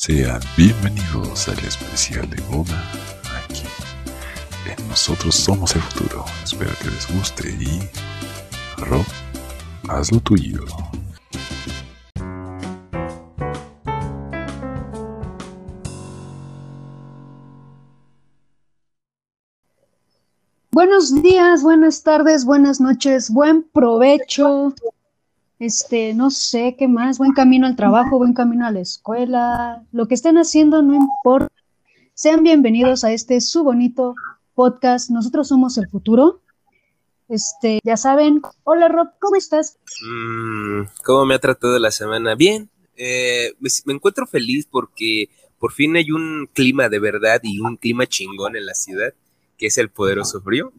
Sean bienvenidos al especial de boda aquí. En Nosotros Somos el Futuro. Espero que les guste y... Rob, haz lo tuyo. Buenos días, buenas tardes, buenas noches, buen provecho. Este, no sé qué más, buen camino al trabajo, buen camino a la escuela, lo que estén haciendo no importa. Sean bienvenidos a este su bonito podcast. Nosotros somos el futuro. Este, ya saben. Hola Rob, ¿cómo estás? Mm, ¿Cómo me ha tratado la semana? Bien. Eh, me, me encuentro feliz porque por fin hay un clima de verdad y un clima chingón en la ciudad, que es el poderoso frío.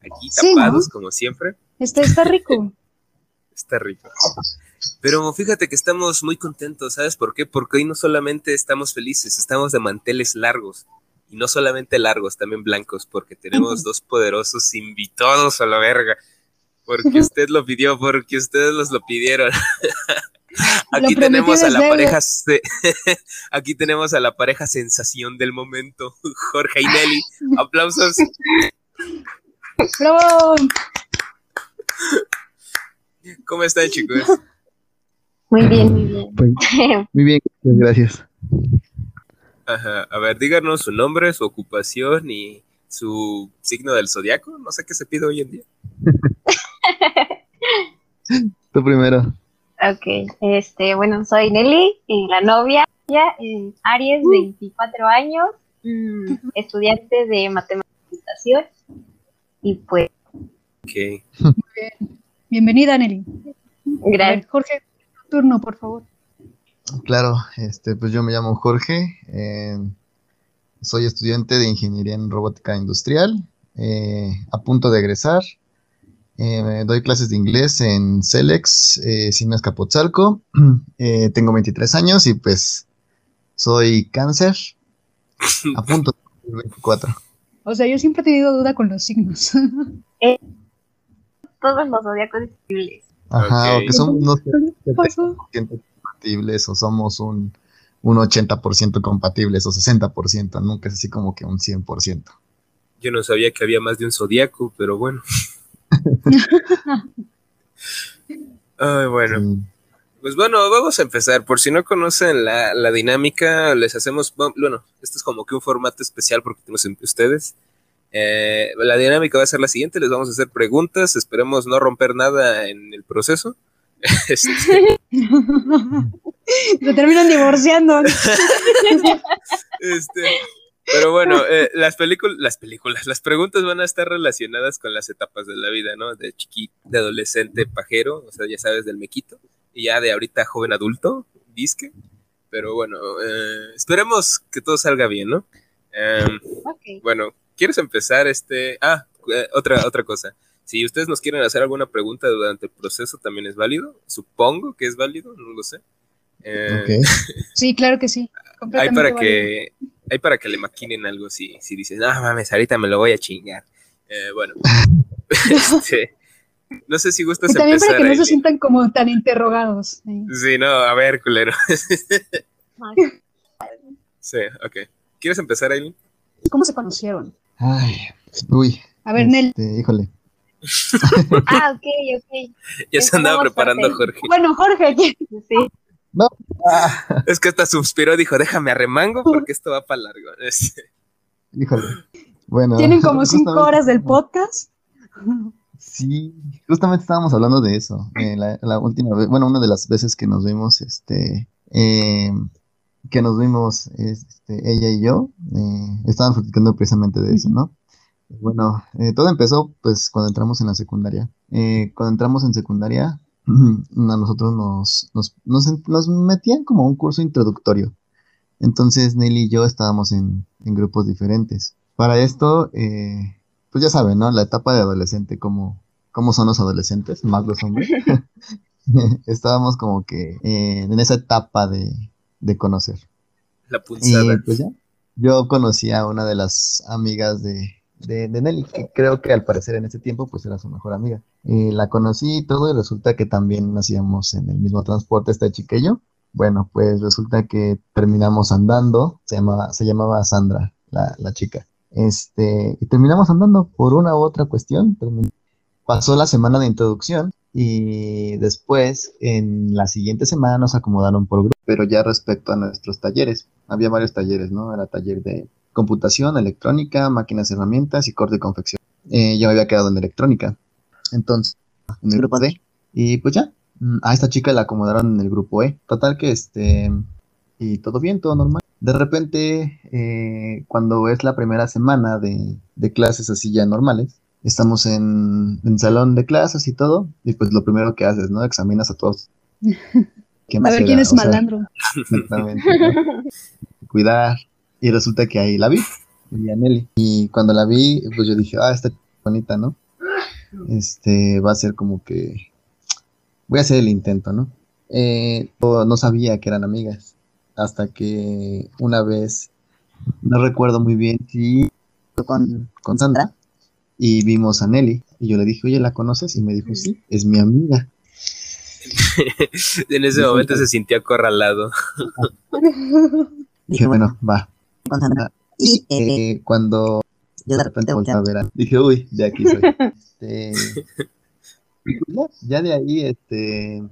Aquí Sí, tapados ¿no? como siempre. Este, está rico. Está rico. Pero fíjate que estamos muy contentos, ¿sabes por qué? Porque hoy no solamente estamos felices, estamos de manteles largos. Y no solamente largos, también blancos, porque tenemos dos poderosos invitados a la verga. Porque usted lo pidió, porque ustedes los lo pidieron. Aquí Lo tenemos a la pareja se- aquí tenemos a la pareja sensación del momento, Jorge y Nelly. Aplausos. ¡Bravo! ¿Cómo están, chicos? Muy bien, muy bien. Pues, muy bien, gracias. Ajá. A ver, díganos su nombre, su ocupación y su signo del zodiaco. No sé qué se pide hoy en día. Tú primero. ok, este, bueno, soy Nelly, y la novia, ya, eh, Aries, 24 años, mm, estudiante de matemáticas y computación, y pues, Ok. Bienvenida, Nelly. A ver, gracias. Jorge, tu turno, por favor. Claro, este, pues yo me llamo Jorge, eh, soy estudiante de Ingeniería en Robótica Industrial, eh, a punto de egresar. Eh, doy clases de inglés en Celex, eh, sin Escapotzalco. Eh, tengo 23 años y pues soy cáncer, a punto de cumplir 24. O sea, yo siempre he tenido duda con los signos. Todos los zodiacos disponibles. Ajá, o que son. 70% compatibles o somos un, un 80% compatibles o 60%, nunca es así como que un 100%. Yo no sabía que había más de un zodiaco, pero bueno. Ay, bueno. Sí. Pues bueno, vamos a empezar. Por si no conocen la, la dinámica, les hacemos. Bueno, esto es como que un formato especial porque tenemos en- ustedes. Eh, la dinámica va a ser la siguiente: les vamos a hacer preguntas. Esperemos no romper nada en el proceso. Este, Se terminan divorciando. Este, pero bueno, eh, las películas, las películas, las preguntas van a estar relacionadas con las etapas de la vida, ¿no? De chiquito, de adolescente, pajero, o sea, ya sabes, del mequito, y ya de ahorita joven adulto, disque. Pero bueno, eh, esperemos que todo salga bien, ¿no? Em, Ok. bueno, ¿quieres empezar este? Ah, eh, otra, otra cosa. Si ustedes nos quieren hacer alguna pregunta durante el proceso, también es válido. Supongo que es válido, no lo sé. Eh, Ok. Sí, claro que sí. hay para válido. que hay para que le maquinen algo si, si dices, ah, mames, ahorita me lo voy a chingar. Eh, bueno, este, no sé si gustas Y también para empezar. que no se sientan como tan interrogados. Sí. Sí, no, a ver, culero. Sí, ok. ¿Quieres empezar, Aileen? ¿Cómo se conocieron? Ay, uy. A ver, Nel. este, híjole. Ah, ok, ok. Ya se andaba preparando. Jorge. Bueno, Jorge, ¿quién? Sí. Ah, Es que hasta suspiró, dijo, déjame arremango porque esto va para largo. Híjole. Bueno. tienen como cinco horas del podcast. Sí, justamente estábamos hablando de eso. eh, la, la última vez, bueno, una de las veces que nos vimos, este, eh, que nos vimos, este, ella y yo, eh, estábamos platicando precisamente de eso, ¿no? Bueno, eh, todo empezó pues cuando entramos en la secundaria. Eh, cuando entramos en secundaria, a nosotros nos, nos, nos, nos metían como un curso introductorio. Entonces Nelly y yo estábamos en, en grupos diferentes. Para esto, eh, pues ya saben, ¿no? La etapa de adolescente, cómo, cómo son los adolescentes, más los hombres. Estábamos como que eh, en esa etapa de, de conocer. la Y punzada. pues ya, yo conocí a una de las amigas de, de, de Nelly, que creo que al parecer en ese tiempo pues era su mejor amiga. Y la conocí y todo, y resulta que también nacíamos en el mismo transporte, esta chica y yo. Bueno, pues resulta que terminamos andando, se llamaba, se llamaba Sandra, la, la chica. Este, y terminamos andando por una u otra cuestión. termin- Pasó la semana de introducción y después, en la siguiente semana, nos acomodaron por grupo, pero ya respecto a nuestros talleres. Había varios talleres, ¿no? Era taller de computación, electrónica, máquinas, herramientas y corte y confección. Eh, yo me había quedado en electrónica. Entonces, en el grupo D. Y pues ya, mm, a esta chica la acomodaron en el grupo E. Total que este, y todo bien, todo normal. De repente, eh, cuando es la primera semana de, de clases así ya normales, estamos en, en salón de clases y todo, y pues lo primero que haces, ¿no? Examinas a todos. ¿Qué A ver quién es O sea, malandro. Exactamente. ¿no? Cuidar. Y resulta que ahí la vi, vi a Nelly. Y cuando la vi, pues yo dije, ah, está bonita, ¿no? Este, va a ser como que, voy a hacer el intento, ¿no? Eh, no sabía que eran amigas, hasta que una vez, no recuerdo muy bien si con, con Sandra, y vimos a Nelly, y yo le dije, oye, ¿la conoces? Y me dijo, sí, es mi amiga. En ese momento se sintió acorralado. Dije, bueno, va. Y eh, cuando yo de repente volteé a ver, a- dije, uy, de aquí soy. Este, pues ya, ya de ahí, este,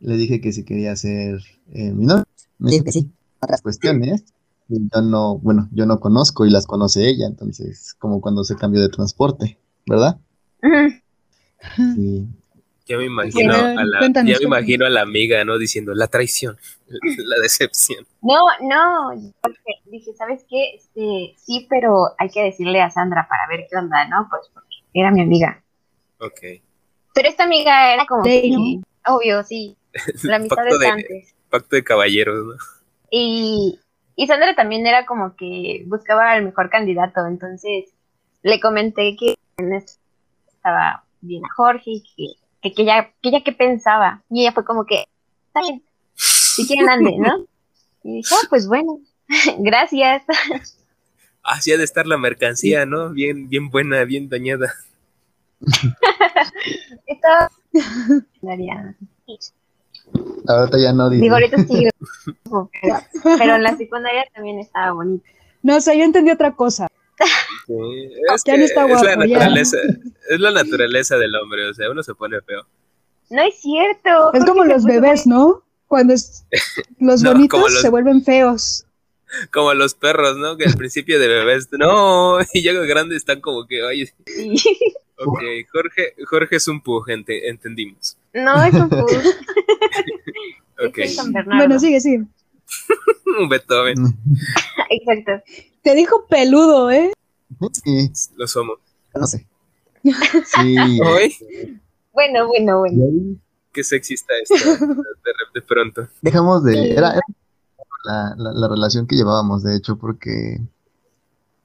le dije que si quería ser eh, mi novio. Me dijo que sí. Otras cuestiones, yo no, bueno, yo no conozco y las conoce ella, entonces, como cuando se cambió de transporte, ¿verdad? Sí. Ya me imagino a la, cuéntanos, ya me imagino a la amiga, ¿no? Diciendo la traición, la decepción. No, no, porque dije, ¿sabes qué? Este, sí, pero hay que decirle a Sandra para ver qué onda, ¿no? Pues porque era mi amiga. Ok. Pero esta amiga era como Sí, que, ¿no? obvio, sí, la amistad Pacto es de, antes. pacto de caballeros, ¿no? Y, y Sandra también era como que buscaba al mejor candidato, entonces le comenté que en esto estaba bien a Jorge que, que, que ella, que ella qué pensaba. Y ella fue como que, está bien, si quieren ande, ¿no? Y dije, ah, pues bueno, gracias. Así ha de estar la mercancía, ¿no? Bien, bien buena, bien dañada. Estaba... Ahorita ya no dice. Digo, ahorita sí, pero, en la secundaria también estaba bonito. No, o sea, yo entendí otra cosa. Sí, es, Ya que no está es la ya. naturaleza, es la naturaleza del hombre, o sea, uno se pone feo. No es cierto. Es como los bebés, ¿no? Cuando es- los No, bonitos los- se vuelven feos. Como los perros, ¿no? Que al principio de bebés, no, y ya grandes están como que, oye, muy- ok, Jorge, Jorge es un pug, ente- entendimos. No, es un pug. Ok, Es un San Bernardo. Bueno, sigue, sigue. un Beethoven, Exacto. Te dijo peludo, ¿eh? Sí, lo somos. no sé. Sí. Hoy, Bueno, bueno, bueno. qué sexy está esto, de, de pronto. dejamos de. Era, era la, la, la relación que llevábamos, de hecho, porque.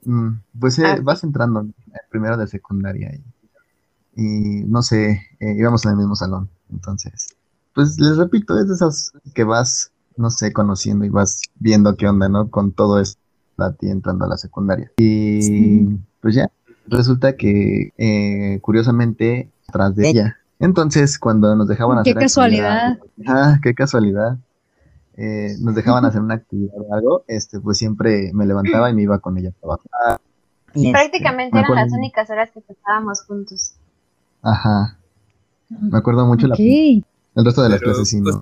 mm, pues eh, Ah. vas entrando en primero de secundaria y, y no sé, eh, íbamos en el mismo salón. Entonces, pues les repito, es de esas que vas, no sé, conociendo y vas viendo qué onda, ¿no? Con todo esto a ti entrando a la secundaria. Y Sí. pues ya, resulta que eh, curiosamente atrás de ella. Entonces, cuando nos dejaban Qué hacer casualidad. actividad- Ah, qué casualidad. Eh, nos dejaban hacer una actividad o algo, este, pues siempre me levantaba y me iba con ella a trabajar. Y, este, Prácticamente me eran las únicas horas que pasábamos juntos. Ajá. Me acuerdo mucho la- el resto de las Pero, clases sí, pues, no.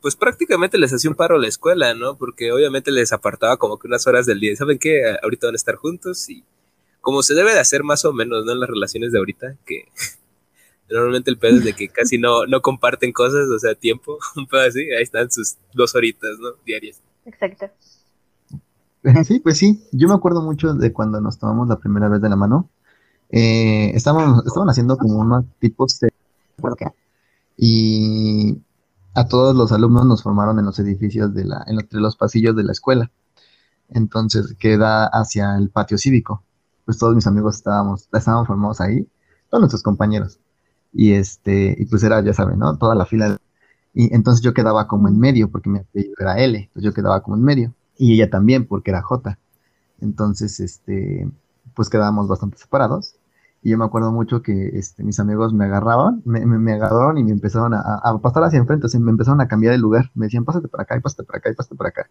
pues prácticamente les hacía un paro a la escuela, ¿no? Porque obviamente les apartaba como que unas horas del día. ¿Saben qué? Ahorita van a estar juntos y como se debe de hacer más o menos, ¿no? En las relaciones de ahorita, que normalmente el pedo es de que casi no, no comparten cosas, o sea, tiempo, un pedo así, ahí están sus dos horitas, ¿no? Diarias. Exacto. Sí, pues sí, yo me acuerdo mucho de cuando nos tomamos la primera vez de la mano. Eh, estaban, estaban haciendo como unos tipos de... Y a todos los alumnos nos formaron en los edificios de la, en entre los pasillos de la escuela. Entonces queda hacia el patio cívico. Pues todos mis amigos estábamos, estábamos formados ahí, todos nuestros compañeros. Y este, y pues era, ya saben, ¿no? Toda la fila. Y entonces yo quedaba como en medio, porque mi apellido era L, entonces yo quedaba como en medio. Y ella también, porque era J. Entonces, este, pues quedábamos bastante separados. Y yo me acuerdo mucho que este, mis amigos me agarraban, me, me, me agarraron y me empezaron a, a, pasar hacia enfrente, o sea, me empezaron a cambiar de lugar. Me decían, pásate para acá, y pásate para acá, y pásate para acá.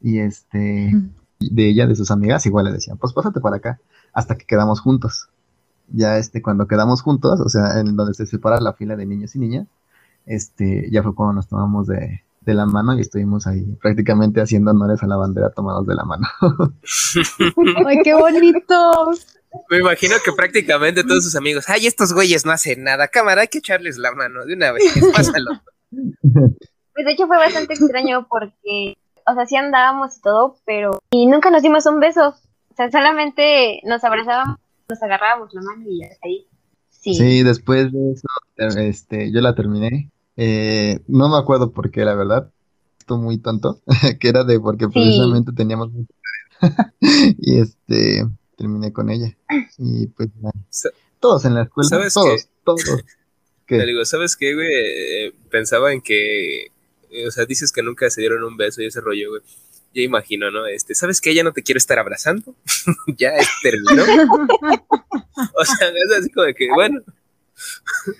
Y este, de ella, de sus amigas, igual le decían, pues pásate para acá, hasta que quedamos juntos. Ya este, cuando quedamos juntos, o sea, en donde se separa la fila de niños y niñas, este, ya fue cuando nos tomamos de, de la mano y estuvimos ahí prácticamente haciendo honores a la bandera tomados de la mano. ¡Ay, qué bonito! Me imagino que prácticamente todos sus amigos, ay, estos güeyes no hacen nada, cámara, hay que echarles la mano de una vez, pásalo. Pues de hecho fue bastante extraño porque, o sea, sí andábamos y todo, pero y nunca nos dimos un beso. O sea, solamente nos abrazábamos, nos agarrábamos la mano y ya ahí. Sí. sí, después de eso, este, yo la terminé. Eh, no me acuerdo por qué, la verdad. Esto muy tonto, que era de porque precisamente teníamos y este terminé con ella. Y pues todos en la escuela, todos, todos. Te digo, ¿sabes qué, güey? Eh, pensaba en que, o sea, dices que nunca se dieron un beso y ese rollo, güey. Ya imagino, ¿no? Este, ¿sabes que ella no te quiere estar abrazando? ya terminó. o sea, es así como de que, bueno.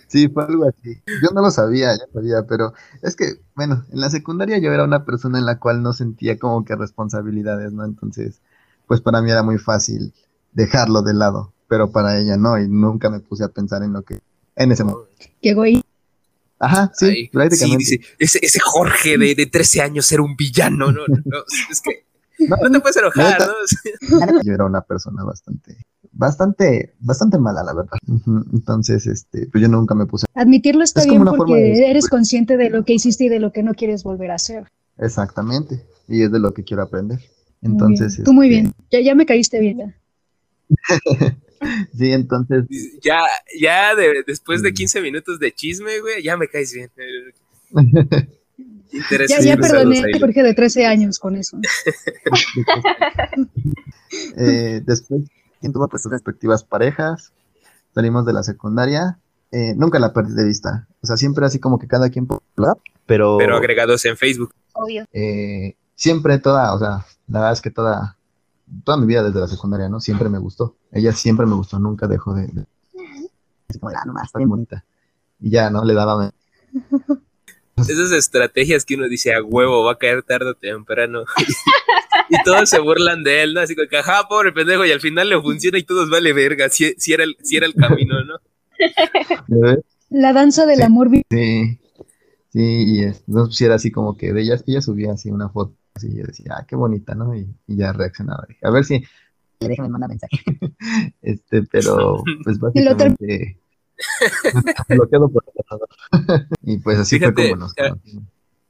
Sí, fue algo así. Yo no lo sabía, ya sabía, pero es que, bueno, en la secundaria yo era una persona en la cual no sentía como que responsabilidades, ¿no? Entonces, pues para mí era muy fácil dejarlo de lado, pero para ella no, y nunca me puse a pensar en lo que, en ese momento. Qué güey. Ajá, sí, prácticamente. Sí, ese, ese Jorge de, de 13 años era un villano, no, no, es que no, te puedes enojar, ¿no? Yo era una persona bastante, bastante, bastante mala, la verdad. Entonces, este, pues yo nunca me puse. Admitirlo está bien porque eres consciente de lo que hiciste y de lo que no quieres volver a hacer. Exactamente, y es de lo que quiero aprender. Entonces, tú muy bien, ya, ya me caíste bien. sí, entonces. Ya, ya después de 15 mm. minutos de chisme, güey, ya me caes bien. ya, ya perdoné a Jorge de 13 años con eso. eh, después, quien tuvo sus respectivas parejas, salimos de la secundaria, eh, nunca la perdí de vista. O sea, siempre así como que cada quien, pero... Pero agregados en Facebook. Obvio. Eh, siempre toda, o sea, la verdad es que toda, toda mi vida desde la secundaria, ¿no? Siempre me gustó. Ella siempre me gustó, nunca dejó de... Es como, ah, nomás, está bien bonita. Y ya, ¿no? Le daba... Esas estrategias que uno dice, a huevo, va a caer tarde o temprano. y todos se burlan de él, ¿no? Así que, ajá, pobre pendejo, y al final le funciona y todos vale verga, si, si, era, el, si era el camino, ¿no? La danza del amor. Sí, sí, y entonces era así como que de ella, ella subía así una foto y yo decía, ah, qué bonita, ¿no? Y, ya reaccionaba. a ver si. Déjame mandar mensaje. este, pero, pues básicamente. Bloqueado por Y pues así fue como nos eh,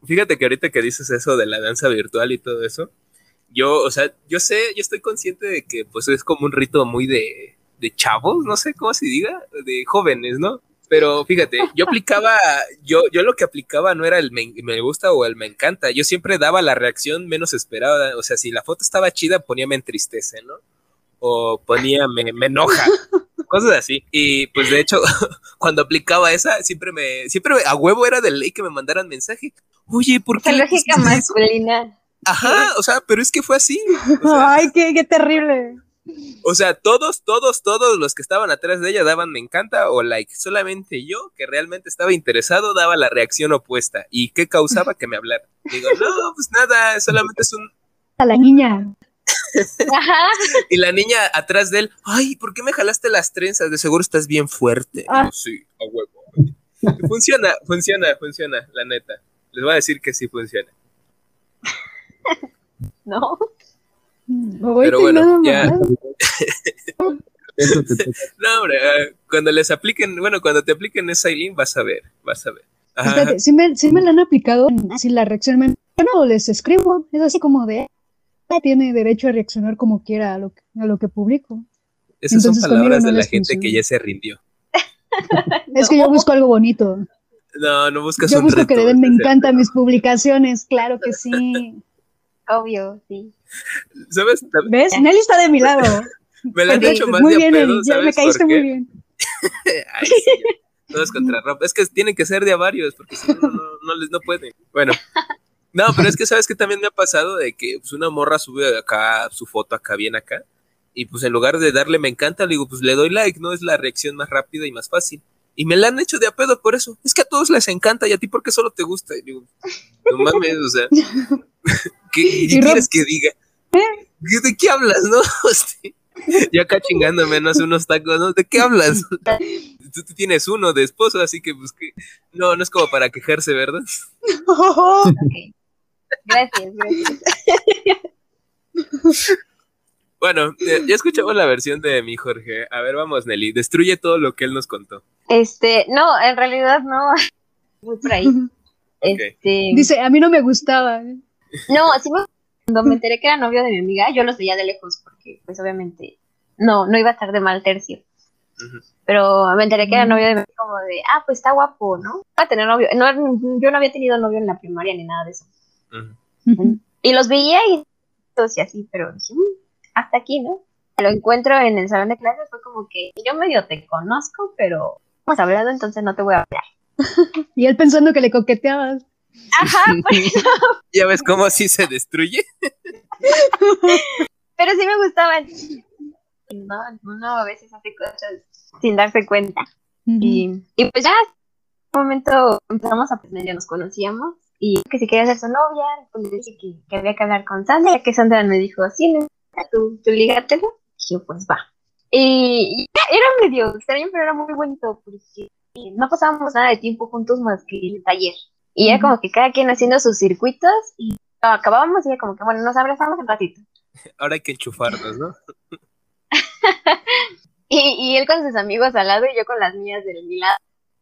Fíjate que ahorita que dices eso de la danza virtual y todo eso, yo, o sea, yo sé, yo estoy consciente de que pues es como un rito muy de, de chavos, no sé cómo se diga, de jóvenes, ¿no? Pero fíjate, yo aplicaba, yo, yo lo que aplicaba no era el me, gusta o el me encanta, yo siempre daba la reacción menos esperada, o sea, si la foto estaba chida, ponía me entristece, ¿no? O ponía me, me enoja, cosas así. Y pues de hecho, cuando aplicaba esa, siempre me, siempre a huevo era de ley que me mandaran mensaje. Oye, ¿por qué? lógica masculina. Ajá, o sea, pero es que fue así. Ay, qué, qué terrible. O sea, todos, todos, todos los que estaban atrás de ella daban me encanta o like. Solamente yo, que realmente estaba interesado, daba la reacción opuesta. ¿Y qué causaba que me hablara? Digo, no, pues nada, solamente es un... A la niña. y la niña atrás de él, ay, ¿por qué me jalaste las trenzas? De seguro estás bien fuerte. Ah. sí, a huevo. funciona, funciona, funciona, la neta. Les voy a decir que sí funciona. No. Pero bueno, ya. no, hombre, ah, cuando les apliquen, bueno, cuando te apliquen esa link vas a ver, vas a ver. si me, me la han aplicado, si la reacción me... Bueno, les escribo, es así como de, tiene derecho a reaccionar como quiera a lo que, a lo que publico. Esas son palabras de la gente que ya se rindió. es que yo busco algo bonito. No, no buscas Yo busco que le den me encantan mis publicaciones, claro que sí. Obvio, sí. ¿Sabes? ¿Ves? Nelly está de mi lado. me la han hecho más muy de bien, pedo, ya me caíste muy bien. Ay, sí, todos contra ropa. Es que tienen que ser de a varios, porque si no, no, no, les no pueden. Bueno. No, pero es que sabes que también me ha pasado de que pues, una morra sube acá su foto acá bien acá Y pues en lugar de darle me encanta, le digo, pues le doy like, ¿no? Es la reacción más rápida y más fácil. Y me la han hecho de a pedo por eso. Es que a todos les encanta y a ti porque solo te gusta. Y digo, no mames, o sea, ¿qué, Y quieres que diga? ¿Qué- ¿De qué hablas, no? Yo acá chingándome, no hace unos tacos, ¿no? ¿De qué hablas? Tú, tú tienes uno de esposo, así que pues que... No, no es como para quejarse, ¿verdad? Ok. Gracias, gracias. Bueno, eh, ya escuchamos la versión de mi Jorge. A ver, vamos, Nelly. Destruye todo lo que él nos contó. Este, no, en realidad no. Muy por ahí. Este, Dice, a mí no me gustaba. no, sí me, cuando me enteré que era novio de mi amiga, yo los veía de lejos porque, pues, obviamente, no, no iba a estar de mal tercio. Pero me enteré que era novio de mi amiga, como de, ah, pues está guapo, ¿no? Va a tener novio. No, yo no había tenido novio en la primaria ni nada de eso. Y los veía y, y así, pero dije, "Mm, hasta aquí, ¿no? Lo encuentro en el salón de clases, fue como que yo medio te conozco, pero hemos hablado, entonces no te voy a hablar. Y él pensando que le coqueteabas. Ajá, pues, ¿Ya ves cómo así se destruye? pero sí me gustaban. No, uno a veces hace cosas sin darse cuenta. Y, y pues ya, en un momento empezamos a aprender, ya nos conocíamos. Y que si quería ser su novia, pues le dije que, que había que hablar con Sandra, ya que Sandra me dijo, sí, no, tú, tú lígatelo. Dije, pues va. Y, y ya, era medio extraño, pero era muy bonito, porque no pasábamos nada de tiempo juntos más que el taller. Y era como que cada quien haciendo sus circuitos y acabábamos y era como que, bueno, nos abrazamos un ratito. Ahora hay que enchufarnos, ¿no? Y, y él con sus amigos al lado y yo con las mías de mi lado.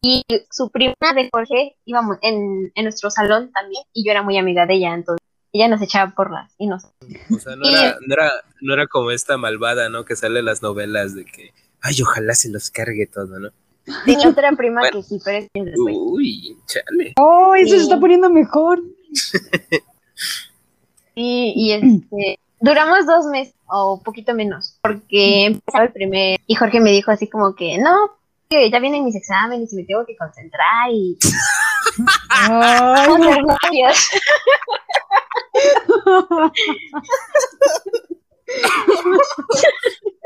Y su prima de Jorge íbamos en, en nuestro salón también y yo era muy amiga de ella, entonces ella nos echaba porras y nos... O sea, no Y- era, no era, no era como esta malvada, ¿no? Que sale en las novelas de que, ay, ojalá se los cargue todo, ¿no? Tenía otra prima Bueno. que sí, pero es después. Uy, chale. ¡Oh, eso se Sí. está poniendo mejor! Y, y este, duramos dos meses o poquito menos, porque empezaba el primer y Jorge me dijo así como que, no, que ya vienen mis exámenes y me tengo que concentrar y ser novios.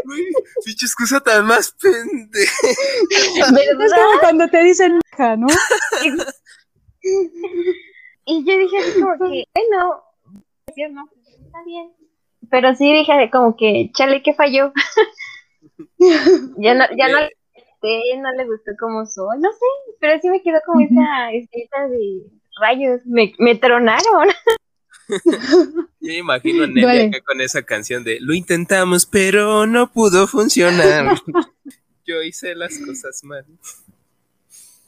Uy, pinche excusa tan más pende. es como cuando te dicen ¿no? Y yo dije así como que, bueno, no, está bien. Pero sí dije como que, chale, ¿qué falló? ya no, ya no, le gusté, no le gustó como soy, no sé, pero sí me quedó como esa, esa de rayos, me, me tronaron. Yo me imagino a Nelly acá con esa canción de Lo intentamos, pero no pudo funcionar. Yo hice las cosas mal.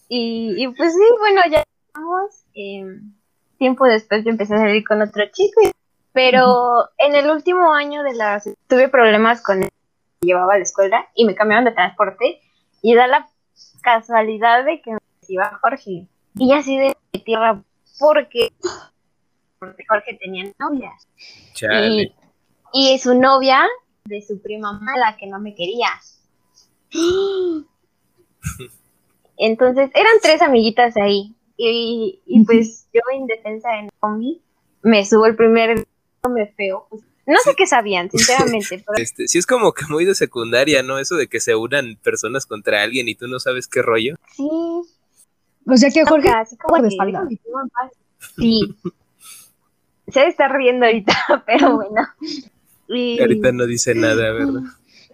Y, y pues sí, bueno, ya vamos. tiempo después yo empecé a salir con otro chico, y- pero en el último año de la tuve problemas con él que llevaba a la escuela y me cambiaron de transporte y da la casualidad de que me iba Jorge. Y así de tierra porque, porque Jorge tenía novia. Y, y su novia de su prima mala que no me quería. Entonces eran tres amiguitas ahí. Y, y pues yo indefensa en combi, me subo el primer me feo. Pues, no sé qué sabían, sinceramente, pero Este, sí es como que muy de secundaria, ¿no? Eso de que se unan personas contra alguien y tú no sabes qué rollo. sí. O sea que Jorge, así como en paz. Sí. Se está riendo ahorita, pero bueno. Y, Ahorita no dice nada, ¿verdad?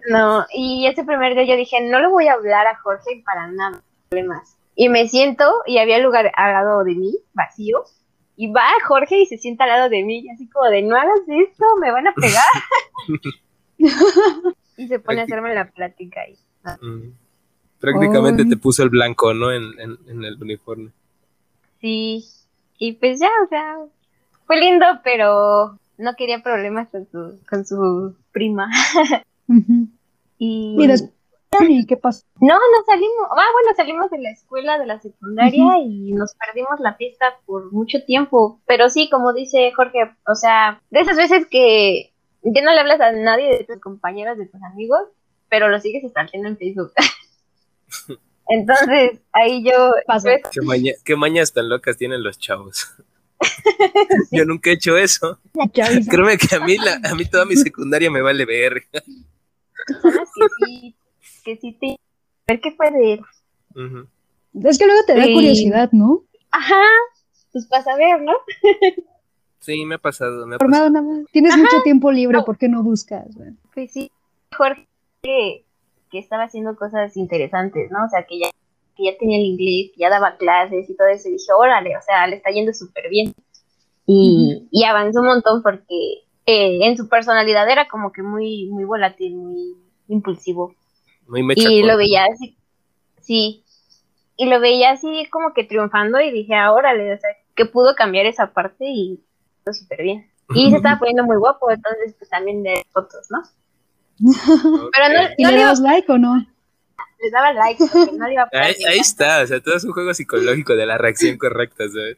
No, y ese primer día yo dije, no le voy a hablar a Jorge para nada, problemas. Y me siento y había lugar al lado de mí, vacío, y va Jorge y se sienta al lado de mí, y así como de, no hagas esto, me van a pegar. y se pone a hacerme la plática ahí. Mm. Prácticamente te puso el blanco, ¿no? En, en, en el uniforme. Sí, y pues ya, o sea, fue lindo, pero no quería problemas con su, con su prima. Y, ¿y qué pasó? No, no salimos. Ah, bueno, salimos de la escuela, de la secundaria y nos perdimos la fiesta por mucho tiempo. Pero sí, como dice Jorge, o sea, de esas veces que ya no le hablas a nadie de tus compañeros, de tus amigos, pero lo sigues stalkeando en Facebook. Entonces, ahí yo... Pasó. pues, ¿Qué, maña- qué mañas tan locas tienen los chavos? Yo nunca he hecho eso. Créeme que a mí, la, a mí toda mi secundaria me vale ver. que sí, que sí te... ver qué fue de él. Es que luego te da Sí. curiosidad, ¿no? Ajá, pues para saber, ¿no? Sí, me ha pasado, me ha Formado pasado. nada más. Tienes mucho tiempo libre, ¿por qué no buscas? Pues sí, Jorge que, que estaba haciendo cosas interesantes, ¿no? O sea, que ya, que ya tenía el inglés, que ya daba clases y todo eso. Y dije, órale, o sea, le está yendo súper bien. Y, y avanzó un montón porque eh, en su personalidad era como que muy, muy volátil, muy impulsivo. Muy mecha y lo veía así, sí, y lo veía así como que triunfando y dije, ah, órale, o sea, que pudo cambiar esa parte y todo súper bien. Y se estaba poniendo muy guapo, entonces pues también de fotos, ¿no? Pero no. ¿Y no le das like o no? le daba like, porque no le iba a poner Ahí, está, o sea, todo es un juego psicológico de la reacción correcta, ¿sabes?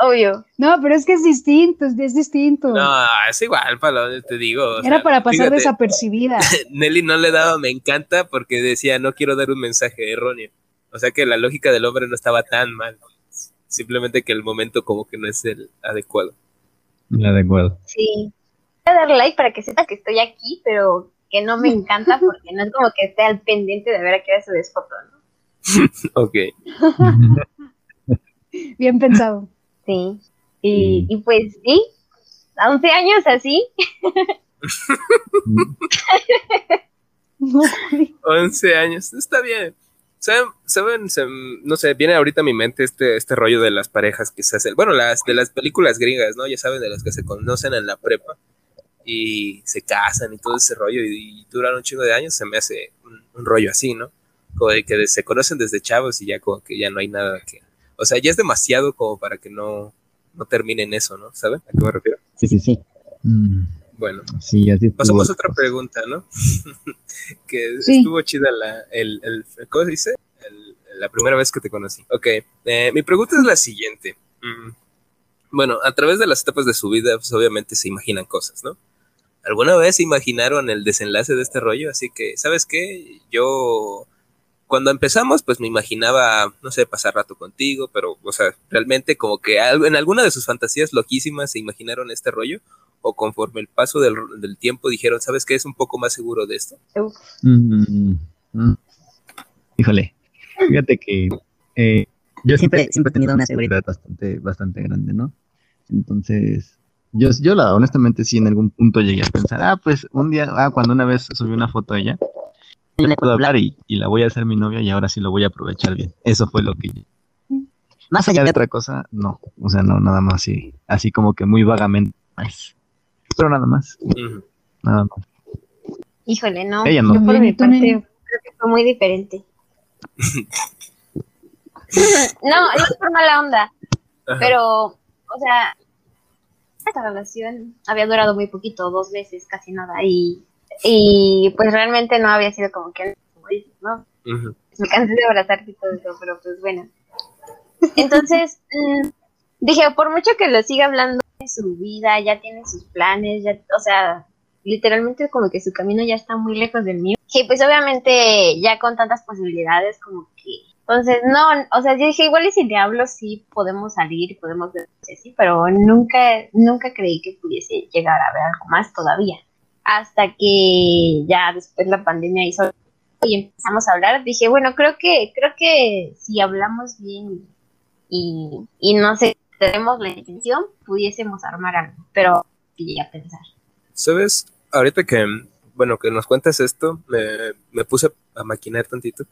Obvio. No, pero es que es distinto, es, distinto. No, es igual, Palo, te digo. o Era sea, para pasar fíjate, desapercibida. Nelly no le daba me encanta porque decía no quiero dar un mensaje erróneo. O sea que la lógica del hombre no estaba tan mal. Simplemente que el momento como que no es el adecuado. La de acuerdo. Sí. Voy a dar like para que sepa que estoy aquí, pero que no me encanta porque no es como que esté al pendiente de ver a qué hora subes foto, ¿no? Ok. Bien pensado. Sí. Y, y pues sí, a 11 años así, No, güey. 11 años, está bien. ¿Saben? ¿Saben? Se- no sé, viene ahorita a mi mente este, este rollo de las parejas que se hacen. Bueno, las de las películas gringas, ¿no? Ya saben, de las que se conocen en la prepa y se casan y todo ese rollo y, y duran un chingo de años. Se me hace un, un rollo así, ¿no? Como de que se conocen desde chavos y ya como que ya no hay nada que. O sea, ya es demasiado como para que no, no terminen eso, ¿no? ¿Saben a qué me refiero? Sí, sí, sí. Mm, Bueno, sí, así pasamos a otra pregunta, ¿no? que Sí. estuvo chida la, el, el, ¿cómo se dice? El- la primera vez que te conocí. Ok, eh, mi pregunta es la siguiente. Mm, bueno, a través de las etapas de su vida, pues obviamente se imaginan cosas, ¿no? ¿Alguna vez se imaginaron el desenlace de este rollo? Así que, ¿sabes qué? Yo, cuando empezamos, pues me imaginaba, no sé, pasar rato contigo, pero, o sea, realmente como que en alguna de sus fantasías loquísimas se imaginaron este rollo, o conforme el paso del, del tiempo dijeron, ¿sabes qué? Es un poco más seguro de esto. uf, Mm, mm. Híjole, fíjate que eh, yo siempre, siempre he tenido una seguridad bastante, bastante grande, ¿no? Entonces, yo, yo la, honestamente sí en algún punto llegué a pensar, ah, pues un día, ah, cuando una vez subí una foto de ella, yo le puedo hablar y, y la voy a hacer mi novia y ahora sí lo voy a aprovechar bien. Eso fue lo que yo- Más allá de otra cosa, no. O sea, no, nada más así, así como que muy vagamente. más. Pero nada más, nada más. híjole, no. Ella no. Yo por Bien, mi creo que fue muy diferente. no, no es por mala onda, Ajá. pero, o sea, esta relación había durado muy poquito, dos meses, casi nada, y, y pues realmente no había sido como que, como dices, ¿no? Ujú. me cansé de abrazarte y todo eso, pero pues bueno. Entonces, mm, dije, por mucho que lo siga hablando de su vida, ya tiene sus planes, ya, o sea, literalmente como que su camino ya está muy lejos del mío. Y pues obviamente ya con tantas posibilidades como que... Entonces, no, o sea, yo dije, igual y si le hablo, sí podemos salir, podemos ver, sí, pero nunca, nunca creí que pudiese llegar a ver algo más todavía. Hasta que ya después la pandemia hizo y empezamos a hablar, dije, bueno, creo que, creo que si hablamos bien y, y no tenemos la intención, pudiésemos armar algo, pero llegué a pensar. ¿Sabes? Ahorita que, bueno, que nos cuentas esto, me, me puse a maquinar tantito.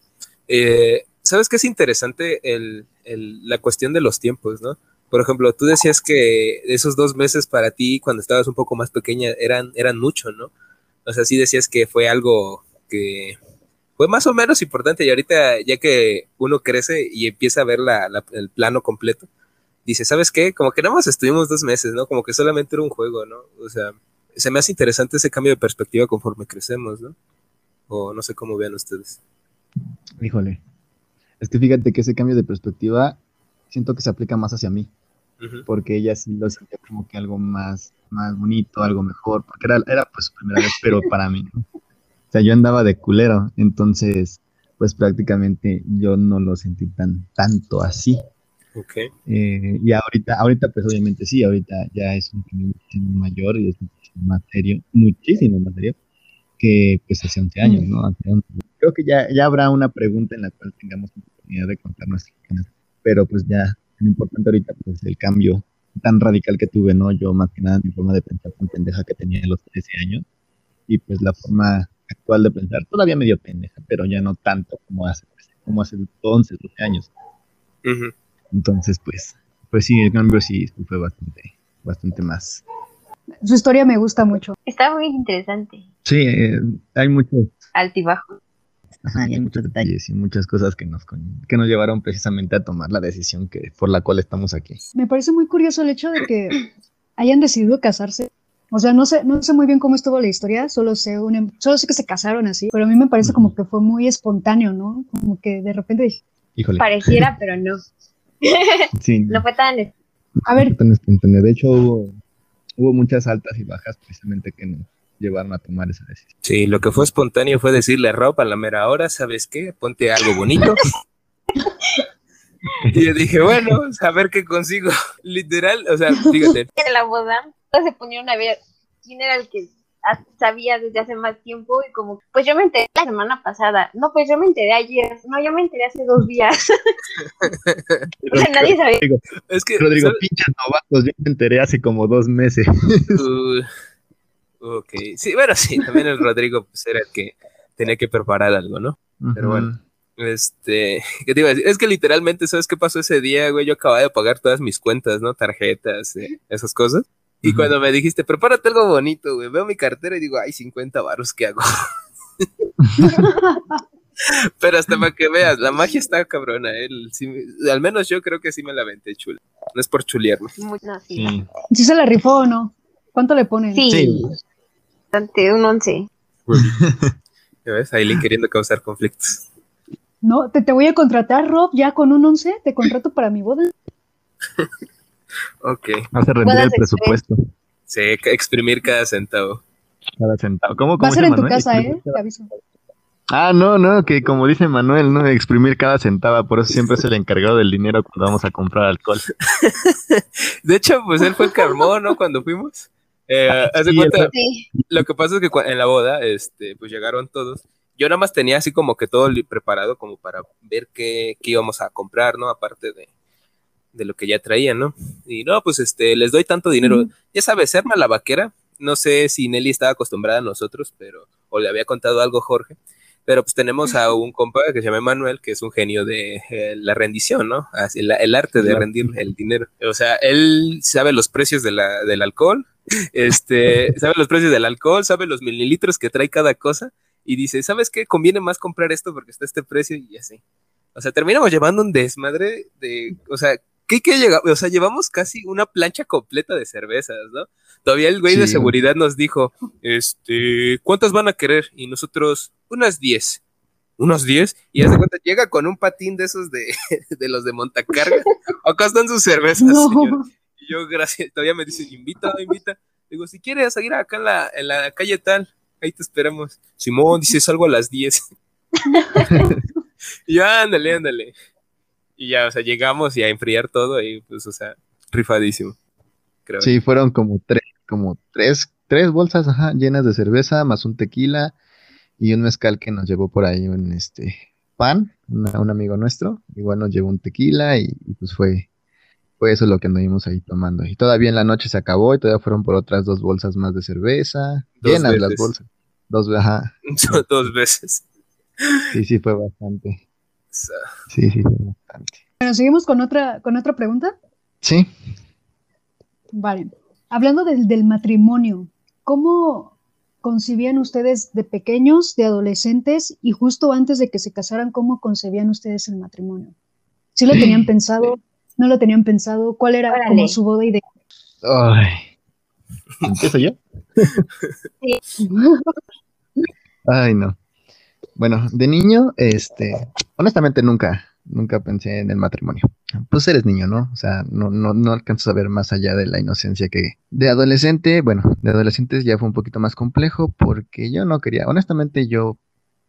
Eh, ¿Sabes qué es interesante el- la cuestión de los tiempos, no? Por ejemplo, tú decías que esos dos meses para ti, cuando estabas un poco más pequeña, eran, eran mucho, ¿no? O sea, sí decías que fue algo que fue más o menos importante y ahorita ya que uno crece y empieza a ver la, el plano completo, dice, ¿sabes qué? Como que nada más estuvimos dos meses, ¿no? Como que solamente era un juego, ¿no? O sea, se me hace interesante ese cambio de perspectiva conforme crecemos, ¿no? O no sé cómo vean ustedes. Híjole. Es que fíjate que ese cambio de perspectiva siento que se aplica más hacia mí, porque ella sí lo sentía como que algo más, más bonito, algo mejor, porque era, era pues su primera vez, pero para mí, ¿no? O sea, yo andaba de culero, entonces, pues prácticamente yo no lo sentí tan, tanto así. Ok. Eh, y ahorita, ahorita, pues obviamente sí, ahorita ya es un cambio mayor y es muchísimo más serio, muchísimo más serio. que pues hace 11 años, ¿no? Hace 11. Creo que ya, ya habrá una pregunta en la cual tengamos oportunidad de contar opiniones, pero pues ya lo importante ahorita pues el cambio tan radical que tuve, ¿no? Yo más que nada mi forma de pensar tan pendeja que tenía a los 13 años y pues la forma actual de pensar todavía medio pendeja, pero ya no tanto como hace, como hace 11, 12 años. Entonces pues, pues sí, el cambio sí fue bastante, bastante más. Su historia me gusta mucho. Está muy interesante. Sí, eh, hay muchos, Altibajo. Ajá, hay muchos detalles y muchas cosas que nos, que nos llevaron precisamente a tomar la decisión que, por la cual estamos aquí. Me parece muy curioso el hecho de que hayan decidido casarse. O sea, no sé, no sé muy bien cómo estuvo la historia, solo sé, un, solo sé que se casaron así, pero a mí me parece como que fue muy espontáneo, ¿no? Como que de repente dije, Híjole. Pareciera, pero no. Sí, No fue tan. a ver, tan espontáneo. De hecho, hubo, hubo muchas altas y bajas precisamente que nos llevaron a tomar esa decisión. Sí, lo que fue espontáneo fue decirle a Rob a la mera hora, ¿sabes qué? Ponte algo bonito. y yo dije, bueno, a ver qué consigo. Literal, o sea, fíjate, En la boda, todos se ponieron a ver quién era el que sabía desde hace más tiempo y como, pues yo me enteré la semana pasada. No, pues yo me enteré ayer. No, yo me enteré hace dos días. o sea, nadie sabía. es que... Rodrigo, ¿sabes? pinches novatos, yo me enteré hace como dos meses. Uh, ok, sí, bueno, sí, también el Rodrigo pues, era el que tenía que preparar algo, ¿no? Pero bueno. Este, ¿qué te iba a decir? Es que literalmente, ¿sabes qué pasó ese día, güey? Yo acababa de pagar todas mis cuentas, ¿no? Tarjetas, eh, esas cosas. Y cuando me dijiste, prepárate algo bonito, güey, veo mi cartera y digo, ay, 50 varos, ¿qué hago? Pero hasta para que veas, la magia está cabrona, él, sí me- al menos yo creo que sí me la aventé chula. No es por chulearme. Muy- no, sí. Sí. ¿sí se la rifó o no? ¿Cuánto le ponen? Sí. Sí. Bastante, un once. ¿Ya ves? Aileen queriendo causar conflictos. No, te, te voy a contratar, Rob, ya con un 11, te contrato para mi boda. Ok. Hace rendir Bodas el presupuesto Sí, exprimir cada centavo. cada centavo. ¿Cómo, Va cómo a ser en tu Manuel? casa, ¿eh? Te aviso. Ah, no, no, que como dice Manuel, ¿no? Exprimir cada centavo, por eso siempre es el encargado del dinero cuando vamos a comprar alcohol. De hecho, pues él fue el que armó, ¿no? Cuando fuimos. Eh, haz de Sí, cuenta, eso- Sí. lo que pasa es que en la boda, este, pues llegaron todos. Yo nada más tenía así como que todo preparado como para ver qué, qué íbamos a comprar, ¿no? Aparte de, de lo que ya traían, ¿no? Y no, pues este, les doy tanto dinero. Ya sabes, ser la vaquera. No sé si Nelly estaba acostumbrada a nosotros, pero, o le había contado algo Jorge. Pero pues tenemos a un compa que se llama Manuel, que es un genio de eh, la rendición, ¿no? Así, la- el arte de rendir el dinero. O sea, él sabe los precios de la, del alcohol, este, sabe los precios del alcohol, sabe los mililitros que trae cada cosa y dice, ¿sabes qué? Conviene más comprar esto porque está este precio y así. O sea, terminamos llevando un desmadre de, o sea, ¿qué, qué llega? O sea, llevamos casi una plancha completa de cervezas, ¿no? Todavía el güey de seguridad nos dijo, este, ¿cuántas van a querer? Y nosotros, unas 10. Unos 10, y haz de cuenta, llega con un patín de esos de, de los de montacarga. Acá están sus cervezas, señor. No, Y yo, gracias, todavía me dice, invita, invita. Digo, si quieres seguir acá en la, en la calle tal, ahí te esperamos. Simón dice, salgo a las 10. y yo, ándale, ándale. Y ya, o sea, llegamos y a enfriar todo y pues, o sea, rifadísimo. Creo. Sí, fueron como tres, como tres, tres bolsas llenas de cerveza, más un tequila y un mezcal que nos llevó por ahí un este pan, un amigo nuestro, igual nos llevó un tequila y, pues fue, fue eso lo que anduvimos ahí tomando. Y todavía en la noche se acabó y todavía fueron por otras dos bolsas más de cerveza, Dos llenas las bolsas. Dos, ajá, Dos veces. sí, sí fue bastante. Sí, sí, fue bastante. Bueno, seguimos con otra, con otra pregunta. Sí, Vale. Hablando del, del matrimonio, ¿cómo concibían ustedes de pequeños, de adolescentes y justo antes de que se casaran, cómo concebían ustedes el matrimonio? ¿Sí lo tenían pensado? ¿No lo tenían pensado? ¿Cuál era Órale. como su boda ideal? Ay. ¿Empiezo yo? Ay, no. Bueno, de niño, este, honestamente nunca, nunca pensé en el matrimonio. Pues eres niño, ¿no? O sea, no, no, no alcanzas a ver más allá de la inocencia que de adolescente, bueno, de adolescentes ya fue un poquito más complejo porque yo no quería, honestamente yo,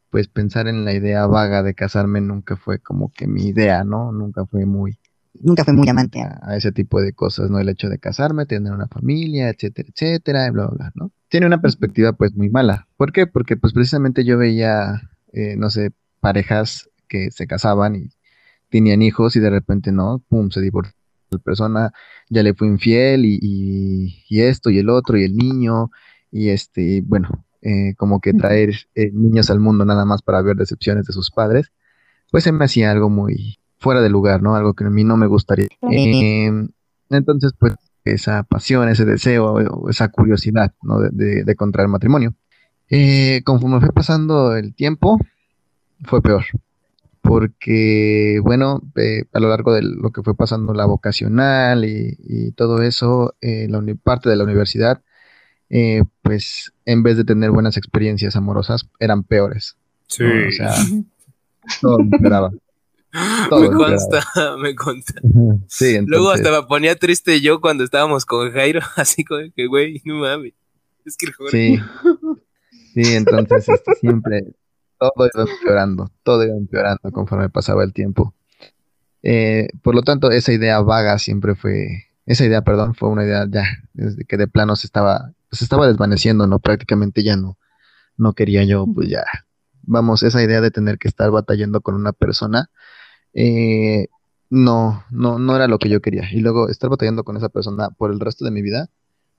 pues pensar en la idea vaga de casarme nunca fue como que mi idea, ¿no? Nunca fue muy, nunca fue muy amante a, ese tipo de cosas, ¿no? El hecho de casarme, tener una familia, etcétera, etcétera, y bla, bla, bla, ¿no? Tiene una perspectiva pues muy mala. ¿Por qué? Porque pues precisamente yo veía, eh, no sé, parejas que se casaban y tenían hijos y de repente no, pum, se divorció la persona, ya le fue infiel y, y, esto y el otro y el niño y este, bueno, eh, como que traer eh, niños al mundo nada más para ver decepciones de sus padres, pues se me hacía algo muy, fuera de lugar, ¿no? Algo que a mí no me gustaría. Em, entonces, pues esa pasión, ese deseo, esa curiosidad, ¿no? De, de, contraer matrimonio. Eh, conforme fue pasando el tiempo, fue peor. Porque, bueno, eh, a lo largo de lo que fue pasando la vocacional y, todo eso, eh, la parte de la universidad, pues en vez de tener buenas experiencias amorosas, eran peores. Sí. O sea, todo me consta, me consta. Sí, Luego hasta me ponía triste yo cuando estábamos con Jairo, así como que, güey, no mames. Es que Sí, sí entonces este, siempre todo iba empeorando, todo iba empeorando conforme pasaba el tiempo. Eh, por lo tanto, esa idea vaga siempre fue, esa idea, perdón, fue una idea ya, desde que de plano se estaba, se estaba desvaneciendo, ¿no? Prácticamente ya no, no quería yo, pues ya, vamos, esa idea de tener que estar batallando con una persona, eh, no, no, no era lo que yo quería. Y luego estar batallando con esa persona por el resto de mi vida,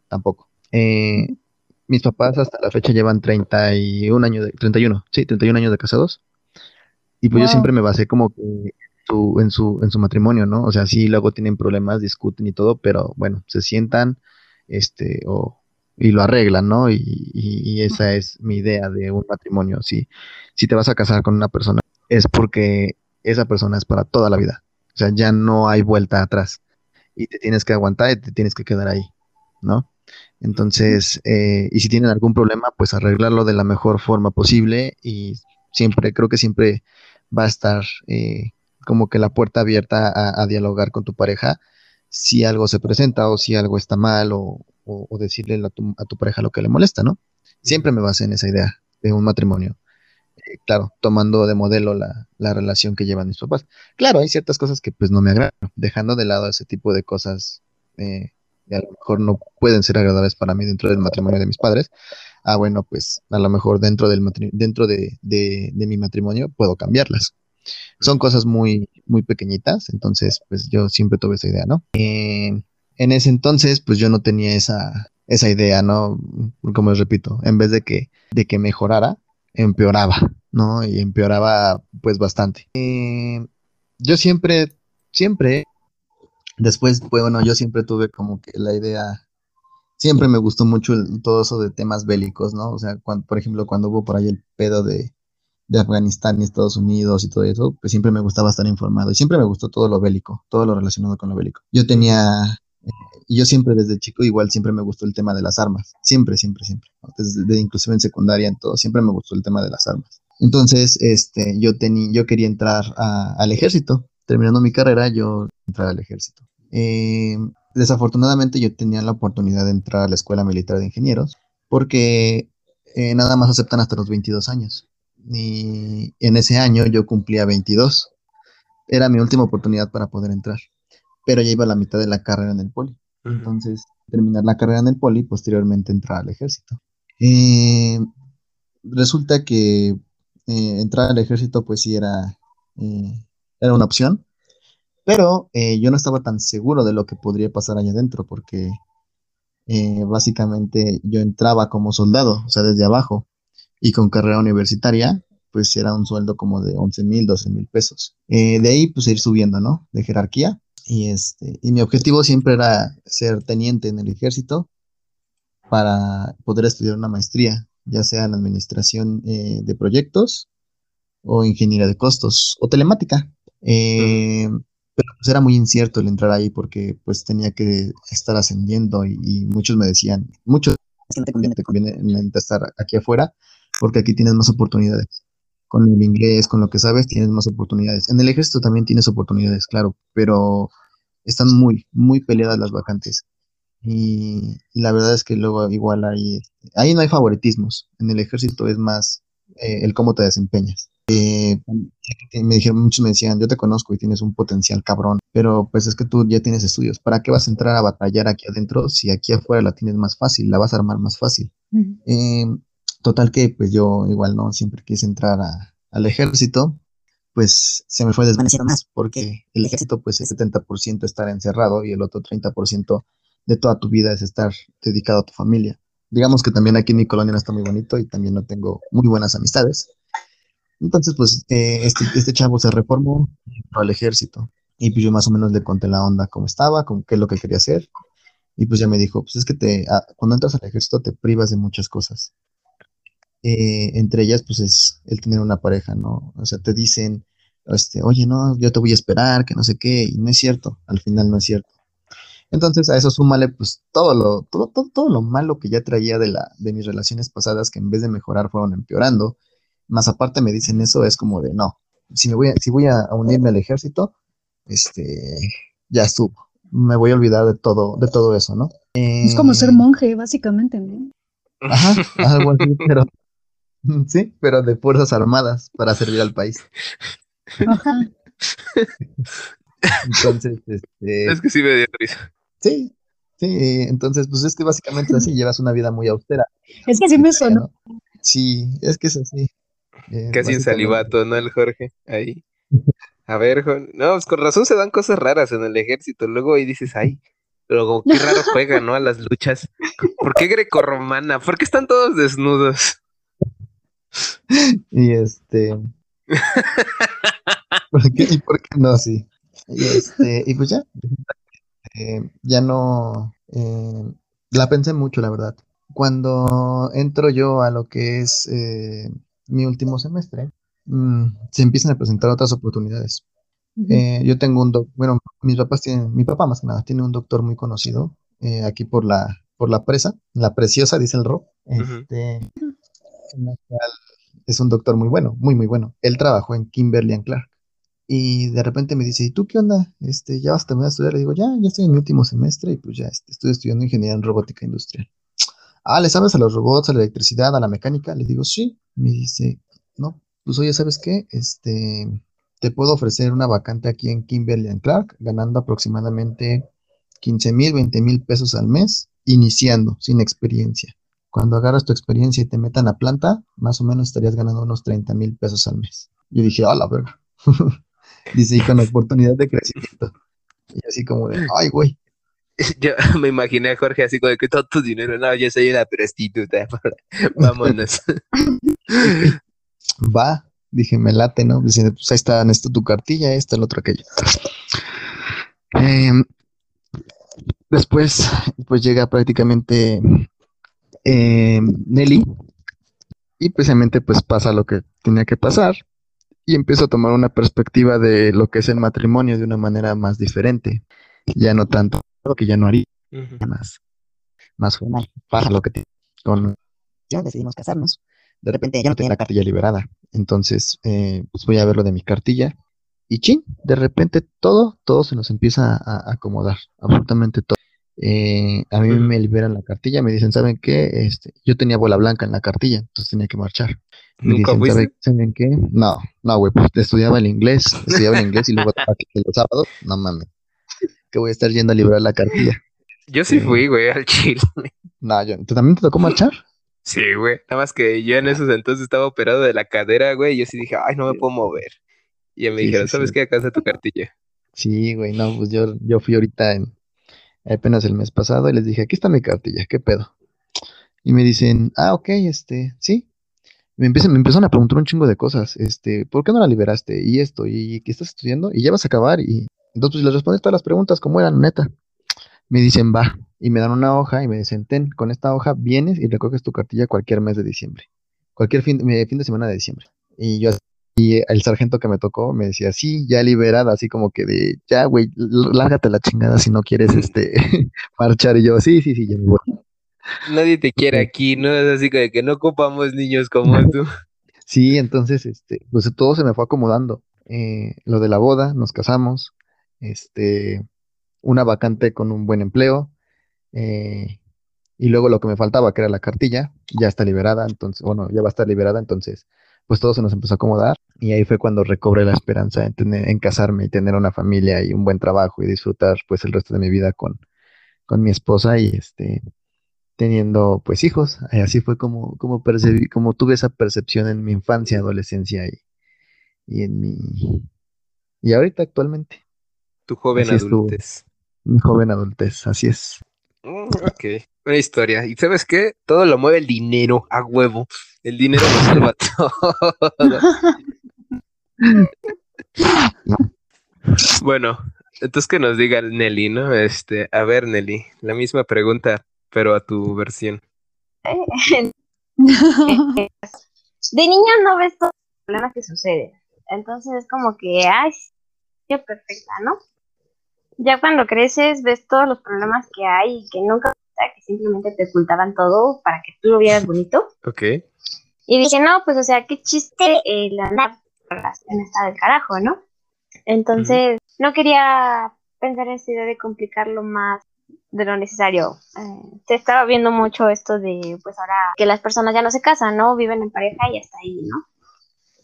tampoco. Eh, mis papás hasta la fecha llevan 31 años de, 31, sí, 31 años de casados. Y pues yo siempre me basé como que en su, en su matrimonio, ¿no? O sea, sí, luego tienen problemas, discuten y todo, pero bueno, se sientan, este, o, y lo arreglan, ¿no? Y, y, esa es mi idea de un matrimonio. Si, si te vas a casar con una persona, es porque esa persona es para toda la vida. O sea, ya no hay vuelta atrás. Y te tienes que aguantar y te tienes que quedar ahí, ¿no? Entonces, eh, y si tienen algún problema, pues arreglarlo de la mejor forma posible y siempre, creo que siempre va a estar eh, como que la puerta abierta a, dialogar con tu pareja si algo se presenta o si algo está mal o, decirle a tu, a tu, pareja lo que le molesta, ¿no? Siempre me basé en esa idea de un matrimonio. Eh, claro, tomando de modelo la, relación que llevan mis papás. Claro, hay ciertas cosas que pues no me agradan, dejando de lado ese tipo de cosas eh, que a lo mejor no pueden ser agradables para mí dentro del matrimonio de mis padres. Ah, bueno, pues a lo mejor dentro, del dentro de, mi matrimonio puedo cambiarlas. Son cosas muy, muy pequeñitas, entonces pues yo siempre tuve esa idea, ¿no? Eh, en ese entonces pues yo no tenía esa, esa idea, ¿no? Como les repito, en vez de que, de que mejorara, empeoraba, ¿no? Y empeoraba pues bastante. Eh, yo siempre, siempre, después, pues, bueno, yo siempre tuve como que la idea, siempre me gustó mucho todo eso de temas bélicos, ¿no? O sea, por ejemplo, cuando hubo por ahí el pedo de, de Afganistán y Estados Unidos y todo eso, pues siempre me gustaba estar informado y siempre me gustó todo lo bélico, todo lo relacionado con lo bélico. Yo tenía y yo siempre desde chico igual siempre me gustó el tema de las armas, siempre, siempre, siempre, desde, inclusive en secundaria, en todo, siempre me gustó el tema de las armas. Entonces, este, yo tenía, yo quería entrar al ejército, terminando mi carrera, yo entrar al ejército. Eh, desafortunadamente yo tenía la oportunidad de entrar a la Escuela Militar de Ingenieros, porque eh, nada más aceptan hasta los 22 años. Y en ese año yo cumplía 22. Era mi última oportunidad para poder entrar pero ya iba a la mitad de la carrera en el poli. Entonces, terminar la carrera en el poli y posteriormente entrar al ejército. Eh, resulta que eh, entrar al ejército, pues sí era, eh, era una opción, pero yo no estaba tan seguro de lo que podría pasar allá adentro, porque básicamente yo entraba como soldado, o sea, desde abajo, y con carrera universitaria, pues era un sueldo como de 11 mil, 12 mil pesos. de ahí, pues ir subiendo, ¿no? De jerarquía y, este, y mi objetivo siempre era ser teniente en el ejército para poder estudiar una maestría, ya sea en administración eh, de proyectos o ingeniería de costos o telemática. Eh, pero pues era muy incierto el entrar ahí porque pues tenía que estar ascendiendo y, muchos me decían, muchos te conviene, te conviene estar aquí afuera porque aquí tienes más oportunidades con el inglés, con lo que sabes, tienes más oportunidades. En el ejército también tienes oportunidades, claro, pero están muy, muy peleadas las vacantes. Y, la verdad es que luego igual hay, ahí no hay favoritismos. En el ejército es más eh, el cómo te desempeñas. eh, me dijeron, muchos me decían, yo te conozco y tienes un potencial cabrón, pero pues es que tú ya tienes estudios, ¿para qué vas a entrar a batallar aquí adentro si aquí afuera la tienes más fácil, la vas a armar más fácil? Eh, total que pues yo igual no, siempre quise entrar al ejército, pues se me fue desvaneciendo más, porque el ejército pues es 70% estar encerrado y el otro 30% de toda tu vida es estar dedicado a tu familia. Digamos que también aquí en mi colonia no está muy bonito y también no tengo muy buenas amistades. Entonces, pues eh, este, este, chavo se reformó al ejército y pues yo más o menos le conté la onda cómo estaba, con qué es lo que quería hacer. Y pues ya me dijo, pues es que te, ah, cuando entras al ejército te privas de muchas cosas. Eh, entre ellas, pues es el tener una pareja, ¿no? O sea, te dicen, este, oye, no, yo te voy a esperar, que no sé qué, y no es cierto, al final no es cierto. Entonces a eso súmale pues todo lo, todo, todo, todo lo malo que ya traía de, la, de mis relaciones pasadas que en vez de mejorar fueron empeorando. Más aparte me dicen eso, es como de no, si me voy a, si voy a unirme al ejército, este, ya estuvo. Me voy a olvidar de todo, de todo eso, ¿no? es como ser eh, monje, básicamente, ¿no? Ajá, algo así, pero sí, pero de fuerzas armadas para servir al país. Ajá. Entonces, este. Es que sí me dio risa. Sí, sí, entonces, pues es que básicamente así llevas una vida muy austera. Es que sí me sonó. Sí, es que es así. Eh, Casi en salivato, ¿no? El Jorge, ahí. A ver, no, pues con razón se dan cosas raras en el ejército. Luego ahí dices, ay, pero qué raro juega, ¿no? A las luchas. ¿Por qué grecorromana? ¿Por qué están todos desnudos? Y este. ¿Por qué? ¿Y por qué no? Sí. Y, este, y pues ya, eh, ya no, eh, la pensé mucho, la verdad. Cuando entro yo a lo que es eh, mi último semestre, mm, se empiezan a presentar otras oportunidades. yo tengo un doctor, bueno, mis papás tienen, mi papá más que nada, tiene un doctor muy conocido aquí por la, por la presa, la preciosa, dice el Rob. Este, es un doctor muy bueno, muy, muy bueno. Él trabajó en Kimberly and Clark. Y de repente me dice, ¿y tú qué onda? Este, ¿Ya vas a terminar de estudiar? Le digo, ya, ya estoy en mi último semestre y pues ya este, estoy estudiando ingeniería en robótica industrial. Ah, ¿le sabes a los robots, a la electricidad, a la mecánica? Le digo, sí. Me dice, no, pues oye, ¿sabes qué? Este, te puedo ofrecer una vacante aquí en Kimberly Clark, ganando aproximadamente 15 mil, 20 mil pesos al mes, iniciando, sin experiencia. Cuando agarras tu experiencia y te metan a planta, más o menos estarías ganando unos 30 mil pesos al mes. Yo dije, a la verga. Dice, y con oportunidad de crecimiento. Y así como de, ay, güey. Yo me imaginé a Jorge así como de que todo tu dinero, no, yo soy una prostituta, vámonos. Va, dije, me late, ¿no? Dice, pues ahí está, esto tu cartilla, esto, el otro, aquello. Em, después, pues llega prácticamente em, Nelly y precisamente pues pasa lo que tenía que pasar y empiezo a tomar una perspectiva de lo que es el matrimonio de una manera más diferente. Ya no tanto lo que ya no haría, más, más formal. Para lo que con ya decidimos casarnos. De repente ya no tenía la cartilla liberada. Entonces, eh, pues voy a ver lo de mi cartilla. Y chin, de repente todo, todo se nos empieza a acomodar. Absolutamente todo. Eh, a mí me liberan la cartilla, me dicen, ¿saben qué? Este, yo tenía bola blanca en la cartilla, entonces tenía que marchar. Me dicen, ¿saben, qué? No, no, güey, pues estudiaba el inglés, estudiaba el inglés y luego los sábados, no mames, que voy a estar yendo a liberar la cartilla. Yo sí fui, güey, al Chile. No, yo, ¿tú también te tocó marchar? Sí, güey, nada más que yo en esos entonces estaba operado de la cadera, güey, y yo sí dije, ay, no me puedo mover. Y me dijeron, ¿sabes qué? Acá está tu cartilla. Sí, güey, no, pues yo, yo fui ahorita en, apenas el mes pasado y les dije, aquí está mi cartilla, ¿qué pedo? Y me dicen, ah, ok, este, sí. Me empiezan, me empezaron a preguntar un chingo de cosas, este, ¿por qué no la liberaste? Y esto, y qué estás estudiando, y ya vas a acabar, y entonces pues, les respondes todas las preguntas como eran, neta. Me dicen, va, y me dan una hoja y me dicen, ten, con esta hoja vienes y recoges tu cartilla cualquier mes de diciembre, cualquier fin, fin de semana de diciembre. Y yo y el sargento que me tocó me decía, sí, ya liberada, así como que de, ya, güey, lárgate la chingada si no quieres este marchar. Y yo, sí, sí, sí, ya me voy. Nadie te quiere aquí, ¿no? Es así que, que no ocupamos niños como tú. Sí, entonces, este, pues todo se me fue acomodando. Eh, lo de la boda, nos casamos, este, una vacante con un buen empleo, eh, y luego lo que me faltaba, que era la cartilla, ya está liberada, entonces, bueno, ya va a estar liberada, entonces pues todo se nos empezó a acomodar y ahí fue cuando recobré la esperanza en, tener, en casarme y tener una familia y un buen trabajo y disfrutar pues el resto de mi vida con, con mi esposa y este teniendo pues hijos. Y así fue como, como percibí, como tuve esa percepción en mi infancia, adolescencia y, y en mi y ahorita actualmente. Tu joven Así adultez. Mi joven adultez, así es. Mm, Ok, una historia. ¿Y sabes qué? Todo lo mueve el dinero, a huevo. El dinero lo salva todo. Bueno, entonces que nos diga Nelly, ¿no? Este, a ver, Nelly, la misma pregunta, pero a tu versión. De niño no ves todos los problemas que suceden. Entonces es como que, ay, qué perfecta, ¿no? Ya cuando creces ves todos los problemas que hay y que nunca, que simplemente te ocultaban todo para que tú lo vieras bonito. Ok. Y dije, no, pues, o sea, qué chiste el andar por la relación está del carajo, ¿no? Entonces, no quería pensar en esta idea de complicarlo más de lo necesario. Eh, se estaba viendo mucho esto de, pues ahora que las personas ya no se casan, ¿no? Viven en pareja y hasta ahí, ¿no?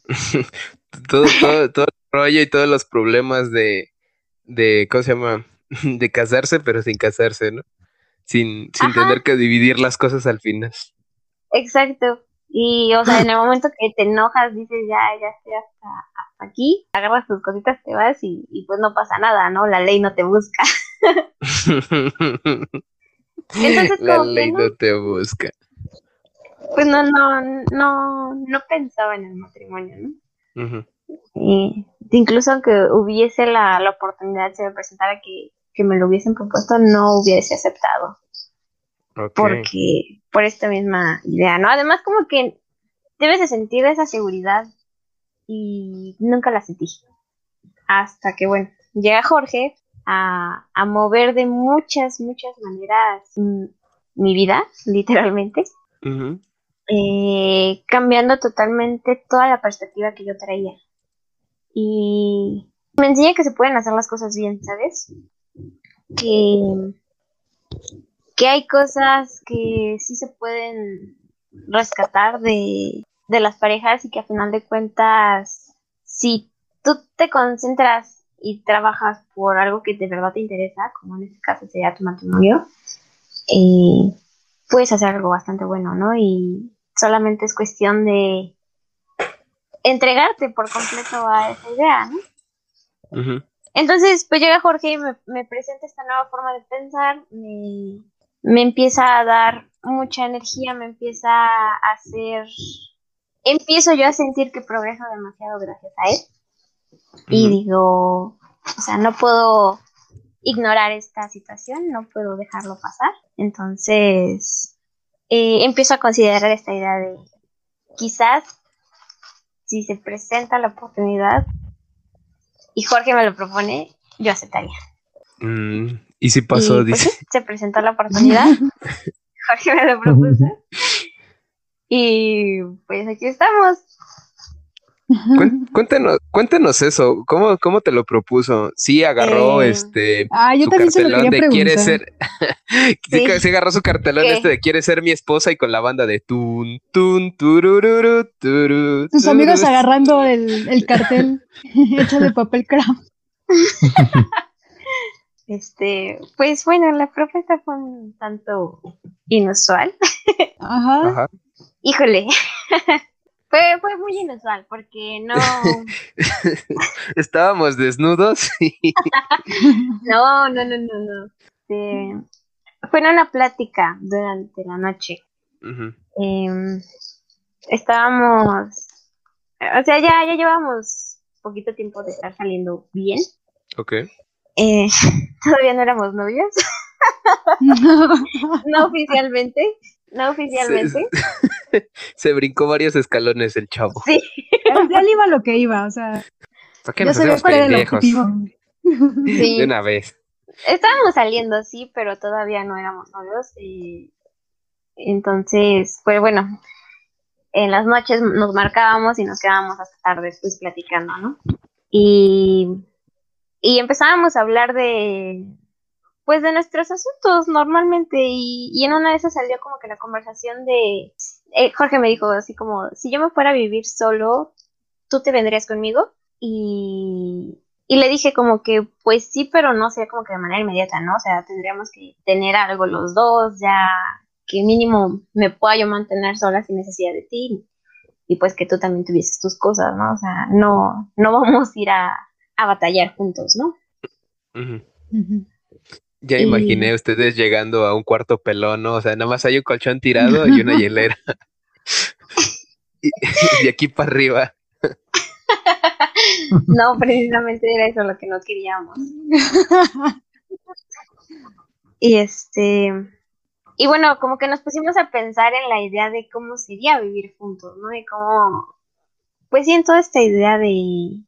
todo, todo, todo el rollo y todos los problemas de, de, ¿cómo se llama? De casarse, pero sin casarse, ¿no? Sin, sin Ajá. tener que dividir las cosas al final. Exacto. Y, o sea, en el momento que te enojas, dices, ya, ya estoy hasta, hasta aquí, agarras tus cositas, te vas y, y pues no pasa nada, ¿no? La ley no te busca. Entonces, La ley no. no te busca. Pues no, no, no, no pensaba en el matrimonio, ¿no? Y incluso aunque hubiese la, la oportunidad, se me presentara que, que me lo hubiesen propuesto, no hubiese aceptado. Ok. Porque, por esta misma idea, ¿no? Además, como que debes de sentir esa seguridad y nunca la sentí. Hasta que, bueno, llega Jorge a, a mover de muchas, muchas maneras mm, mi vida, literalmente, eh, cambiando totalmente toda la perspectiva que yo traía. Y me enseña que se pueden hacer las cosas bien, ¿sabes? Que, que hay cosas que sí se pueden rescatar de, de las parejas y que a final de cuentas, si tú te concentras y trabajas por algo que de verdad te interesa, como en este caso sería tu matrimonio, eh, puedes hacer algo bastante bueno, ¿no? Y solamente es cuestión de entregarte por completo a esa idea, ¿no? Entonces, pues llega Jorge y me, me presenta esta nueva forma de pensar, me, me empieza a dar mucha energía, me empieza a hacer, empiezo yo a sentir que progreso demasiado gracias a él. Y digo, o sea, no puedo ignorar esta situación, no puedo dejarlo pasar. Entonces, eh, empiezo a considerar esta idea de quizás si se presenta la oportunidad y Jorge me lo propone, yo aceptaría. Mm, y si pasó, y, pues, dice. sí, se presentó la oportunidad, Jorge me lo propuso y pues aquí estamos. Cuéntanos, cuéntanos eso, ¿cómo, cómo te lo propuso? Sí agarró Eh, este Ah, yo su también se lo cartelón quería de quiere ser sí, agarró su cartelón ¿Qué? este de quiere ser mi esposa y con la banda de tun tun turururu turu, Tus amigos agarrando el, el cartel hecho de papel craft. Este, pues bueno, la propuesta fue un tanto inusual. Ajá. Ajá. Híjole, fue, fue muy inusual porque no, Estábamos desnudos y no, no, no, no, no. Este, fue en una plática durante la noche. Em, estábamos, o sea, ya, ya llevamos poquito tiempo de estar saliendo bien. Ok. Eh, todavía no éramos novios, no oficialmente, no oficialmente. Se brincó varios escalones el chavo. Sí, ya le iba lo que iba, o sea, ¿Para qué nos hacemos pendejos? objetivo. sí. De una vez. Estábamos saliendo, sí, pero todavía no éramos novios. y entonces, pues bueno, en las noches nos marcábamos y nos quedábamos hasta tarde pues platicando, ¿no? Y, y empezábamos a hablar de, pues de nuestros asuntos normalmente y, y en una de esas salió como que la conversación de eh, Jorge me dijo así como si yo me fuera a vivir solo tú te vendrías conmigo y, y le dije como que pues sí pero no sería como que de manera inmediata no o sea tendríamos que tener algo los dos ya que mínimo me pueda yo mantener sola sin necesidad de ti y pues que tú también tuvieses tus cosas no o sea no no vamos a ir a, a batallar juntos no. Ya Y- imaginé ustedes llegando a un cuarto pelón, ¿no? O sea, nada más hay un colchón tirado y una hielera. y de aquí para arriba. no precisamente era eso lo que no queríamos Y este, y bueno, como que nos pusimos a pensar en la idea de cómo sería vivir juntos, ¿no? Y cómo, pues sí, en toda esta idea de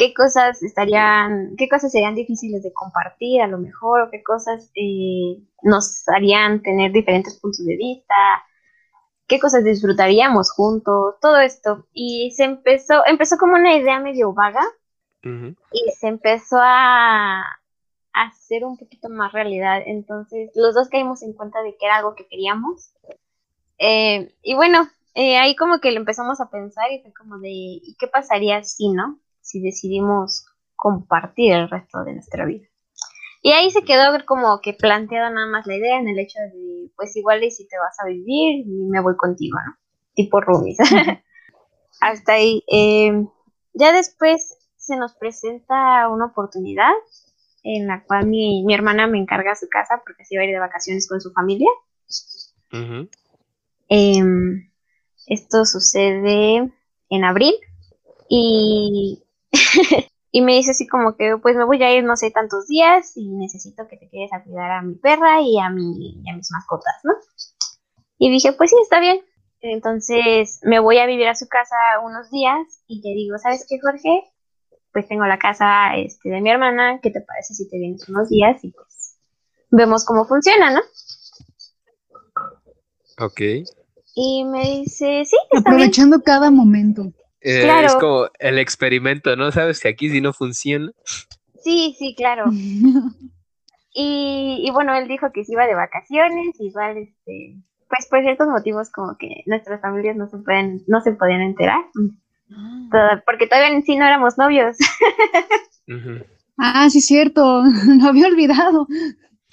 qué cosas estarían, qué cosas serían difíciles de compartir a lo mejor, o qué cosas eh, nos harían tener diferentes puntos de vista, qué cosas disfrutaríamos juntos, todo esto. Y se empezó, empezó como una idea medio vaga, y se empezó a a hacer un poquito más realidad. Entonces, los dos caímos en cuenta de que era algo que queríamos. Eh, y bueno, eh, ahí como que lo empezamos a pensar y fue como de, ¿y qué pasaría si, no? Si decidimos compartir el resto de nuestra vida. Y ahí se quedó como que planteada nada más la idea en el hecho de, pues igual y si te vas a vivir y me voy contigo, ¿no? Tipo roomies. Hasta ahí. Eh, ya después se nos presenta una oportunidad en la cual mi, mi hermana me encarga su casa porque se iba a ir de vacaciones con su familia. Ujú. Em, esto sucede en abril y, y me dice así como que pues me voy a ir no sé tantos días y necesito que te quedes a cuidar a mi perra y a, mi, y a mis mascotas, ¿no? Y dije pues sí, está bien. Entonces me voy a vivir a su casa unos días y le digo, ¿sabes qué, Jorge? Pues tengo la casa este, de mi hermana, ¿qué te parece si te vienes unos días y pues vemos cómo funciona, ¿no? Ok. Y me dice, sí, está bien. Aprovechando cada momento. Eh, Claro. Es como el experimento, ¿no? ¿Sabes que aquí si no funciona? Sí, sí, claro. Y, y bueno, él dijo que se iba de vacaciones, igual, este, pues por ciertos motivos como que nuestras familias no se pueden, no se podían enterar, Todo- porque todavía en sí no éramos novios. Ah, sí, cierto. Lo había olvidado.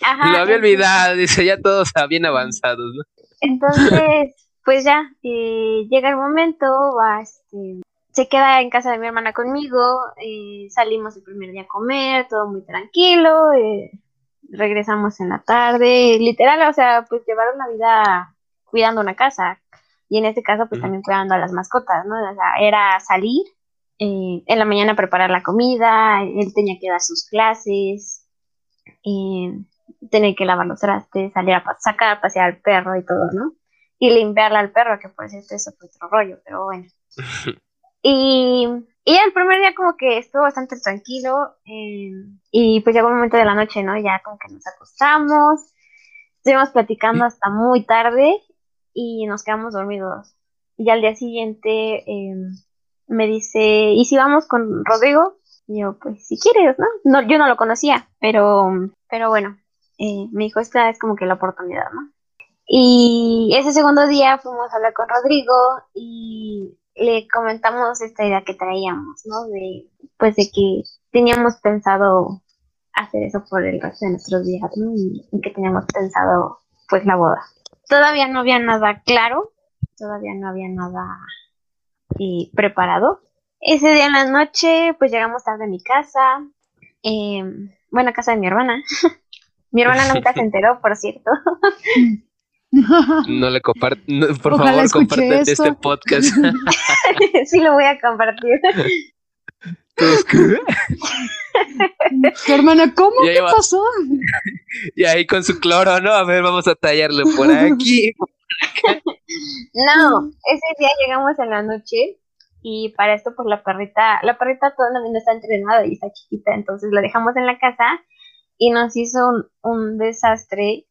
Ajá. Lo había olvidado, dice, ya todos bien avanzados, ¿no? Entonces, pues ya, eh, llega el momento, va, este, se queda en casa de mi hermana conmigo, eh, salimos el primer día a comer, todo muy tranquilo, eh, regresamos en la tarde, literal, o sea, pues llevar una vida cuidando una casa, y en este caso, pues también cuidando a las mascotas, ¿no? O sea, era salir, eh, en la mañana preparar la comida, él tenía que dar sus clases, tener que lavar los trastes, salir a sacar pasear al perro y todo, ¿no? Y limpiarle al perro, que por cierto eso fue otro rollo, pero bueno. Y, y el primer día como que estuvo bastante tranquilo eh, y pues llegó un momento de la noche, ¿no? Ya como que nos acostamos, estuvimos platicando hasta muy tarde y nos quedamos dormidos. Y al día siguiente eh, me dice, ¿y si vamos con Rodrigo? Y yo, pues si quieres, ¿no? no yo no lo conocía, pero, pero bueno, eh, me dijo, esta es como que la oportunidad, ¿no? Y ese segundo día fuimos a hablar con Rodrigo y le comentamos esta idea que traíamos, ¿no? De, pues de que teníamos pensado hacer eso por el resto de nuestros días, ¿no? Y, y que teníamos pensado, pues, la boda. Todavía no había nada claro, todavía no había nada eh, preparado. Ese día en la noche, pues llegamos tarde a mi casa, eh, bueno, a casa de mi hermana. mi hermana nunca se enteró, por cierto. No le compart no, por Ojalá favor, compartan esto. este podcast. sí lo voy a compartir. Tu hermana, ¿cómo? Ya ¿Qué iba- pasó? Y ahí con su cloro, ¿no? A ver, vamos a tallarle por aquí. No, ese día llegamos en la noche y para esto pues la perrita, la perrita todavía no está entrenada y está chiquita, entonces la dejamos en la casa y nos hizo un, un desastre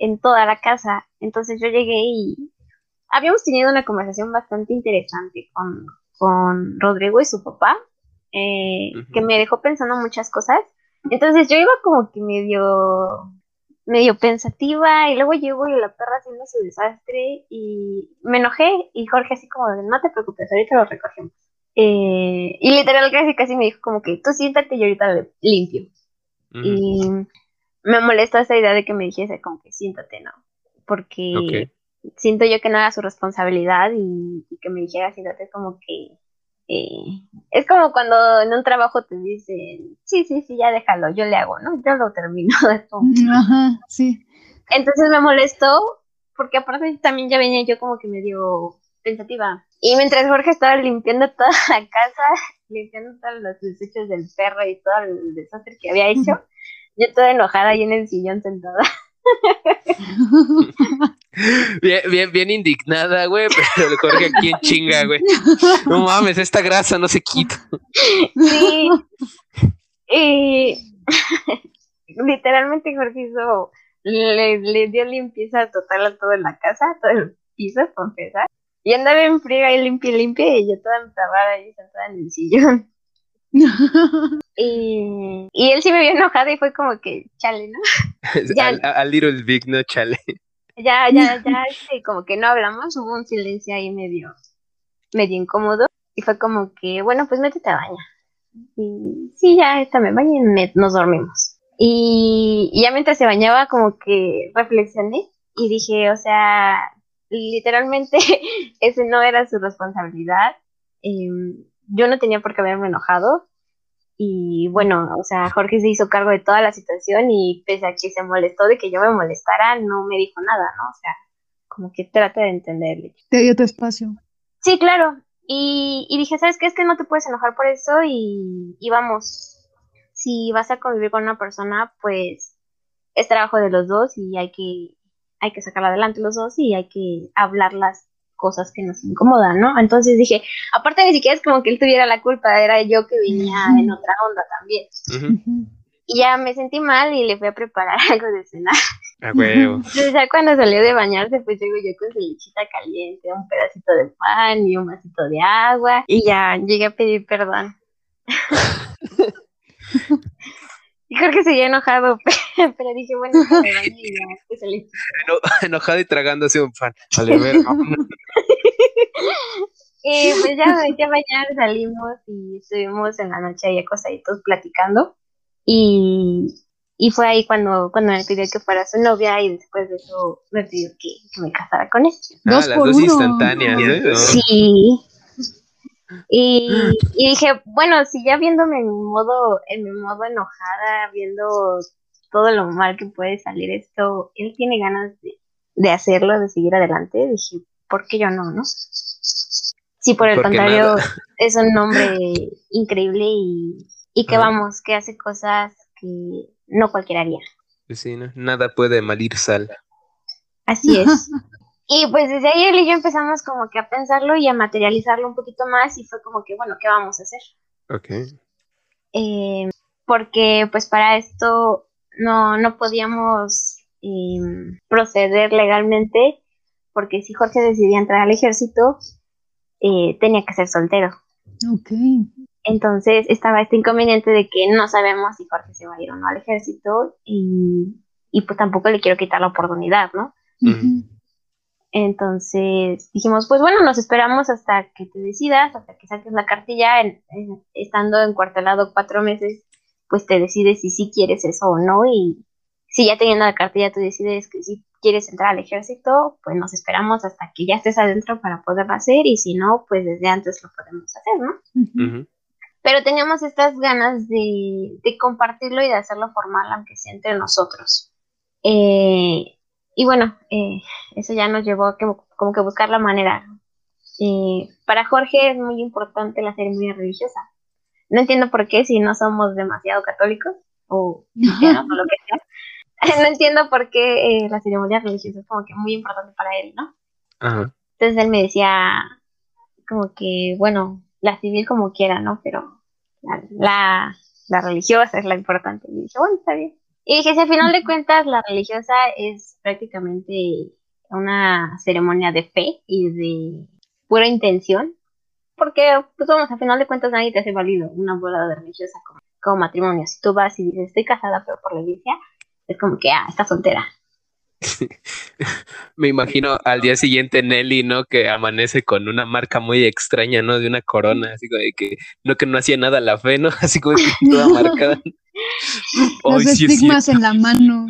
en toda la casa. Entonces yo llegué y habíamos tenido una conversación bastante interesante con, con Rodrigo y su papá, eh, Ujú. que me dejó pensando muchas cosas Entonces yo iba como que medio medio pensativa y luego llegó y la perra haciendo su desastre y me enojé y Jorge así como de no te preocupes, ahorita lo recogemos. Eh, y literal casi casi me dijo como que tú siéntate y ahorita limpio. Y me molestó esa idea de que me dijese como que siéntate, ¿no? Porque siento yo que no era su responsabilidad y, y que me dijera siéntate como que eh, es como cuando en un trabajo te dicen, sí, sí, sí, ya déjalo, yo le hago, ¿no? Yo lo termino. Ajá, sí. Entonces me molestó porque aparte también ya venía yo como que medio pensativa. Y mientras Jorge estaba limpiando toda la casa, limpiando todos los desechos del perro y todo el desastre que había hecho, yo toda enojada ahí en el sillón sentada. Bien, bien, bien indignada, güey, pero el Jorge aquí en chinga, güey. No mames, esta grasa no se quita. Sí. Y literalmente Jorge hizo, le, dio limpieza total a toda la casa, todo el piso, empezar. Y andaba en friega y limpia, limpia, y yo toda entabada ahí sentada en el sillón. y, y él sí me vio enojado y fue como que, chale, ¿no? a, Little Big, no chale. Ya, ya, ya, este, como que no hablamos, hubo un silencio ahí medio, medio incómodo. Y fue como que, bueno, pues métete a bañar. Y sí, ya esta me bañé y nos dormimos. Y, y ya mientras se bañaba, como que reflexioné y dije, o sea, literalmente ese no era su responsabilidad. Em, yo no tenía por qué haberme enojado. Y bueno, o sea, Jorge se hizo cargo de toda la situación y pese a que se molestó de que yo me molestara, no me dijo nada, ¿no? O sea, como que trata de entenderle. Te dio tu espacio. Sí, claro. Y, y dije, ¿sabes qué? Es que no te puedes enojar por eso y, y vamos, si vas a convivir con una persona, pues es trabajo de los dos y hay que, hay que sacarla adelante los dos y hay que hablar las cosas que nos incomodan, ¿no? Entonces dije, aparte ni siquiera es como que él tuviera la culpa, era yo que venía en otra onda también. Y ya me sentí mal y le fui a preparar algo de cenar. A huevo. Entonces ya cuando salió de bañarse, pues llego yo con su lechita caliente, un pedacito de pan y un vasito de agua. Y ya llegué a pedir perdón. Y creo que seguía enojado, pero dije, bueno, me bañé y ya, pues salí. enojado y tragándose un pan. Vale, ver, y pues ya me a bañar, salimos y estuvimos en la noche ahí acostaditos platicando. Y, y fue ahí cuando, cuando me pidió que fuera su novia y después de eso me pidió que, que me casara con él. Ah, dos las por dos uno. instantáneas, ¿eh? Sí, y, y, dije, bueno, si ya viéndome en mi modo, en mi modo enojada, viendo todo lo mal que puede salir esto, él tiene ganas de, de hacerlo, de seguir adelante, dije, ¿por qué yo no, no? Sí, por el contrario, es un hombre increíble y, y que vamos, que hace cosas que no cualquiera haría. Sí, ¿no? Nada puede malir sal. Así es. Y pues desde ahí él y yo empezamos como que a pensarlo y a materializarlo un poquito más y fue como que, bueno, ¿qué vamos a hacer? Ok. Eh, porque pues para esto no, no podíamos eh, proceder legalmente porque si Jorge decidía entrar al ejército, eh, tenía que ser soltero. Ok. Entonces estaba este inconveniente de que no sabemos si Jorge se va a ir o no al ejército y, y pues tampoco le quiero quitar la oportunidad, ¿no? Entonces dijimos, pues bueno, nos esperamos hasta que te decidas, hasta que saques la cartilla, en, en, estando encuartelado cuatro meses, pues te decides si sí quieres eso o no. Y si ya teniendo la cartilla tú decides que sí quieres entrar al ejército, pues nos esperamos hasta que ya estés adentro para poderlo hacer. Y si no, pues desde antes lo podemos hacer, ¿no? Pero teníamos estas ganas de, de, compartirlo y de hacerlo formal, aunque sea entre nosotros. Eh, y bueno, eh, eso ya nos llevó a que, como que buscar la manera. Eh, para Jorge es muy importante la ceremonia religiosa. No entiendo por qué si no somos demasiado católicos o cristianos o lo que sea. no entiendo por qué eh, la ceremonia religiosa es como que muy importante para él, ¿no? Entonces él me decía como que, bueno, la civil como quiera, ¿no? Pero la, la, la religiosa es la importante. Y dije, bueno, está bien. Y dije, si al final de cuentas la religiosa es prácticamente una ceremonia de fe y de pura intención, porque, pues vamos, al final de cuentas nadie te hace válido una boda religiosa como, como matrimonio. Si tú vas y dices, estoy casada, pero por la iglesia, es como que, ah, está soltera. Me imagino al día siguiente Nelly, ¿no? Que amanece con una marca muy extraña, ¿no? De una corona, así como de que no que no hacía nada la fe, ¿no? Así como que toda marcada. Los Ay, sí es estigmas en la mano.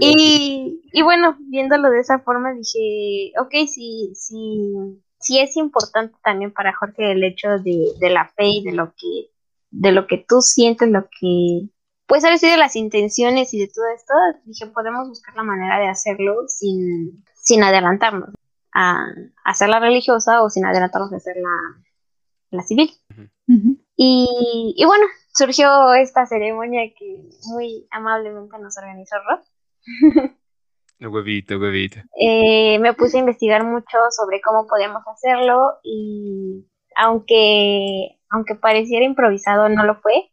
Y, y bueno, viéndolo de esa forma, dije, ok, sí, sí, sí es importante también para Jorge el hecho de, de la fe y de lo que, de lo que tú sientes, lo que, pues a de las intenciones y de todo esto, dije, podemos buscar la manera de hacerlo sin, sin adelantarnos a, a hacer la religiosa o sin adelantarnos a hacer la, la Y, y bueno, surgió esta ceremonia que muy amablemente nos organizó Rob. Huevito, huevito. Eh, me puse a investigar mucho sobre cómo podemos hacerlo y aunque, aunque pareciera improvisado, no lo fue.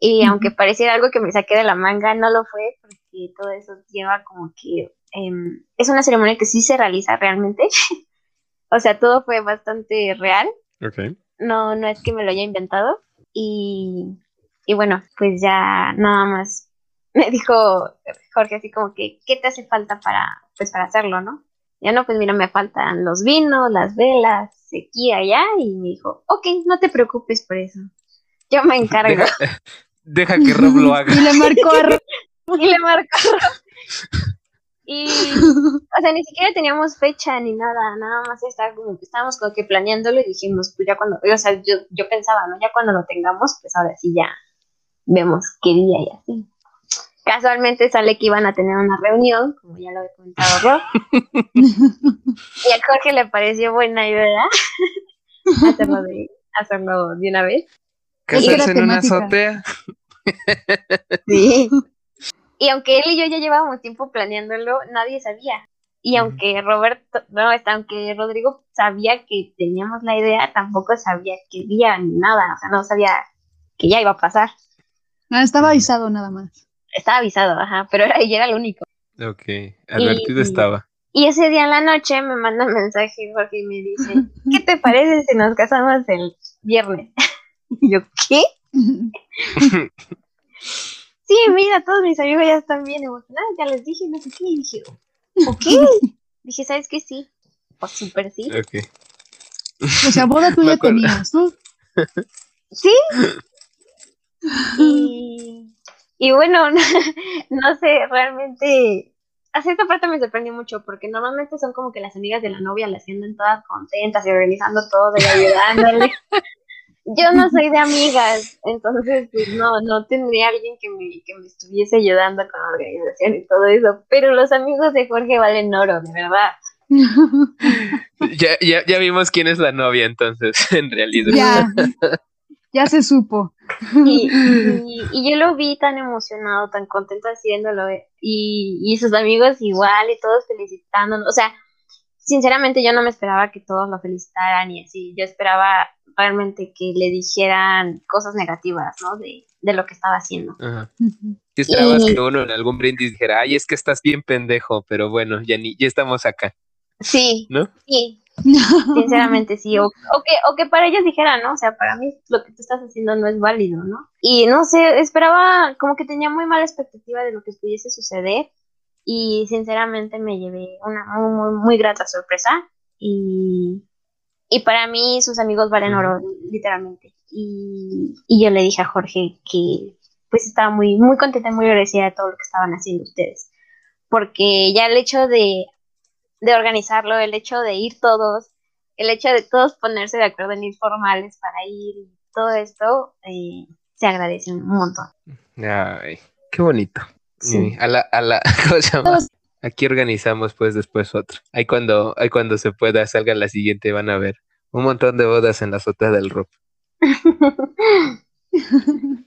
Y aunque pareciera algo que me saqué de la manga, no lo fue porque todo eso lleva como que... em, es una ceremonia que sí se realiza realmente. o sea, todo fue bastante real. Ok. No, no es que me lo haya inventado. Y, y bueno, pues ya nada más me dijo Jorge así como que, ¿qué te hace falta para, pues para hacerlo, no? Ya no, pues mira, me faltan los vinos, las velas, sequía ya, y me dijo, ok, no te preocupes por eso. Yo me encargo. Deja, deja que Rob lo haga. Y le marcó a Ro- y le marcó. Y, o sea, ni siquiera teníamos fecha ni nada, nada más estaba como que estábamos como que planeándolo y dijimos, pues ya cuando, o sea, yo, yo pensaba, ¿no? Ya cuando lo tengamos, pues ahora sí ya vemos qué día y así. Casualmente sale que iban a tener una reunión, como ya lo he comentado Rob, y a Jorge le pareció buena idea hacerlo de, hacerlo de una vez. ¿Casarse en una azotea? Sí. Y aunque él y yo ya llevábamos tiempo planeándolo, nadie sabía. Y aunque Roberto, no, hasta aunque Rodrigo sabía que teníamos la idea, tampoco sabía qué día ni nada. O sea, no sabía que ya iba a pasar. Ah, estaba avisado nada más. Estaba avisado, ajá, pero era, y era el único. Ok, advertido Y- estaba. Y ese día en la noche me manda un mensaje Jorge y me dice, ¿qué te parece si nos casamos el viernes? Y yo, ¿qué? Sí, mira, todos mis amigos ya están bien emocionados, ya les dije, no sé qué, y dije, ok. Dije, ¿sabes qué? Sí, pues súper sí. Ok. O sea, boda tú ya tenías, ¿no? Sí. Y, y bueno, no sé, realmente a cierta parte me sorprendió mucho porque normalmente son como que las amigas de la novia las sienten todas contentas y organizando todo y ayudándole. Yo no soy de amigas, entonces pues no, no tendría alguien que me, que me estuviese ayudando con la organización y todo eso, pero los amigos de Jorge valen oro, de verdad. Ya, ya, ya vimos quién es la novia entonces, en realidad. ya, ya se supo. Y, y, y yo lo vi tan emocionado, tan contento haciéndolo, y, y sus amigos igual, y todos felicitándonos. O sea, sinceramente yo no me esperaba que todos lo felicitaran y así. Yo esperaba realmente que le dijeran cosas negativas, ¿no? De, de lo que estaba haciendo. Ajá. Si esperabas Y- que uno en algún brindis dijera, ay, es que estás bien pendejo, pero bueno, ya ni, ya estamos acá, Sí, ¿no? sí, sinceramente sí. O, o, que, o que para ellos dijeran, ¿no? O sea, para mí lo que tú estás haciendo no es válido, ¿no? Y no sé, esperaba, como que tenía muy mala expectativa de lo que pudiese suceder. Y sinceramente me llevé una muy, muy, muy grata sorpresa. Y, y para mí sus amigos valen oro, literalmente. Y, y yo le dije a Jorge que pues estaba muy, muy contenta y muy agradecida de todo lo que estaban haciendo ustedes. Porque ya el hecho de, de organizarlo, el hecho de ir todos, el hecho de todos ponerse de acuerdo en ir formales para ir y todo esto, eh, se agradece un montón. Ay, qué bonito. Sí. Y A la, a la, ¿cómo se llama? Aquí organizamos pues después otro. Ahí cuando, ahí cuando se pueda, salga la siguiente, van a ver un montón de bodas en la azotea del rock.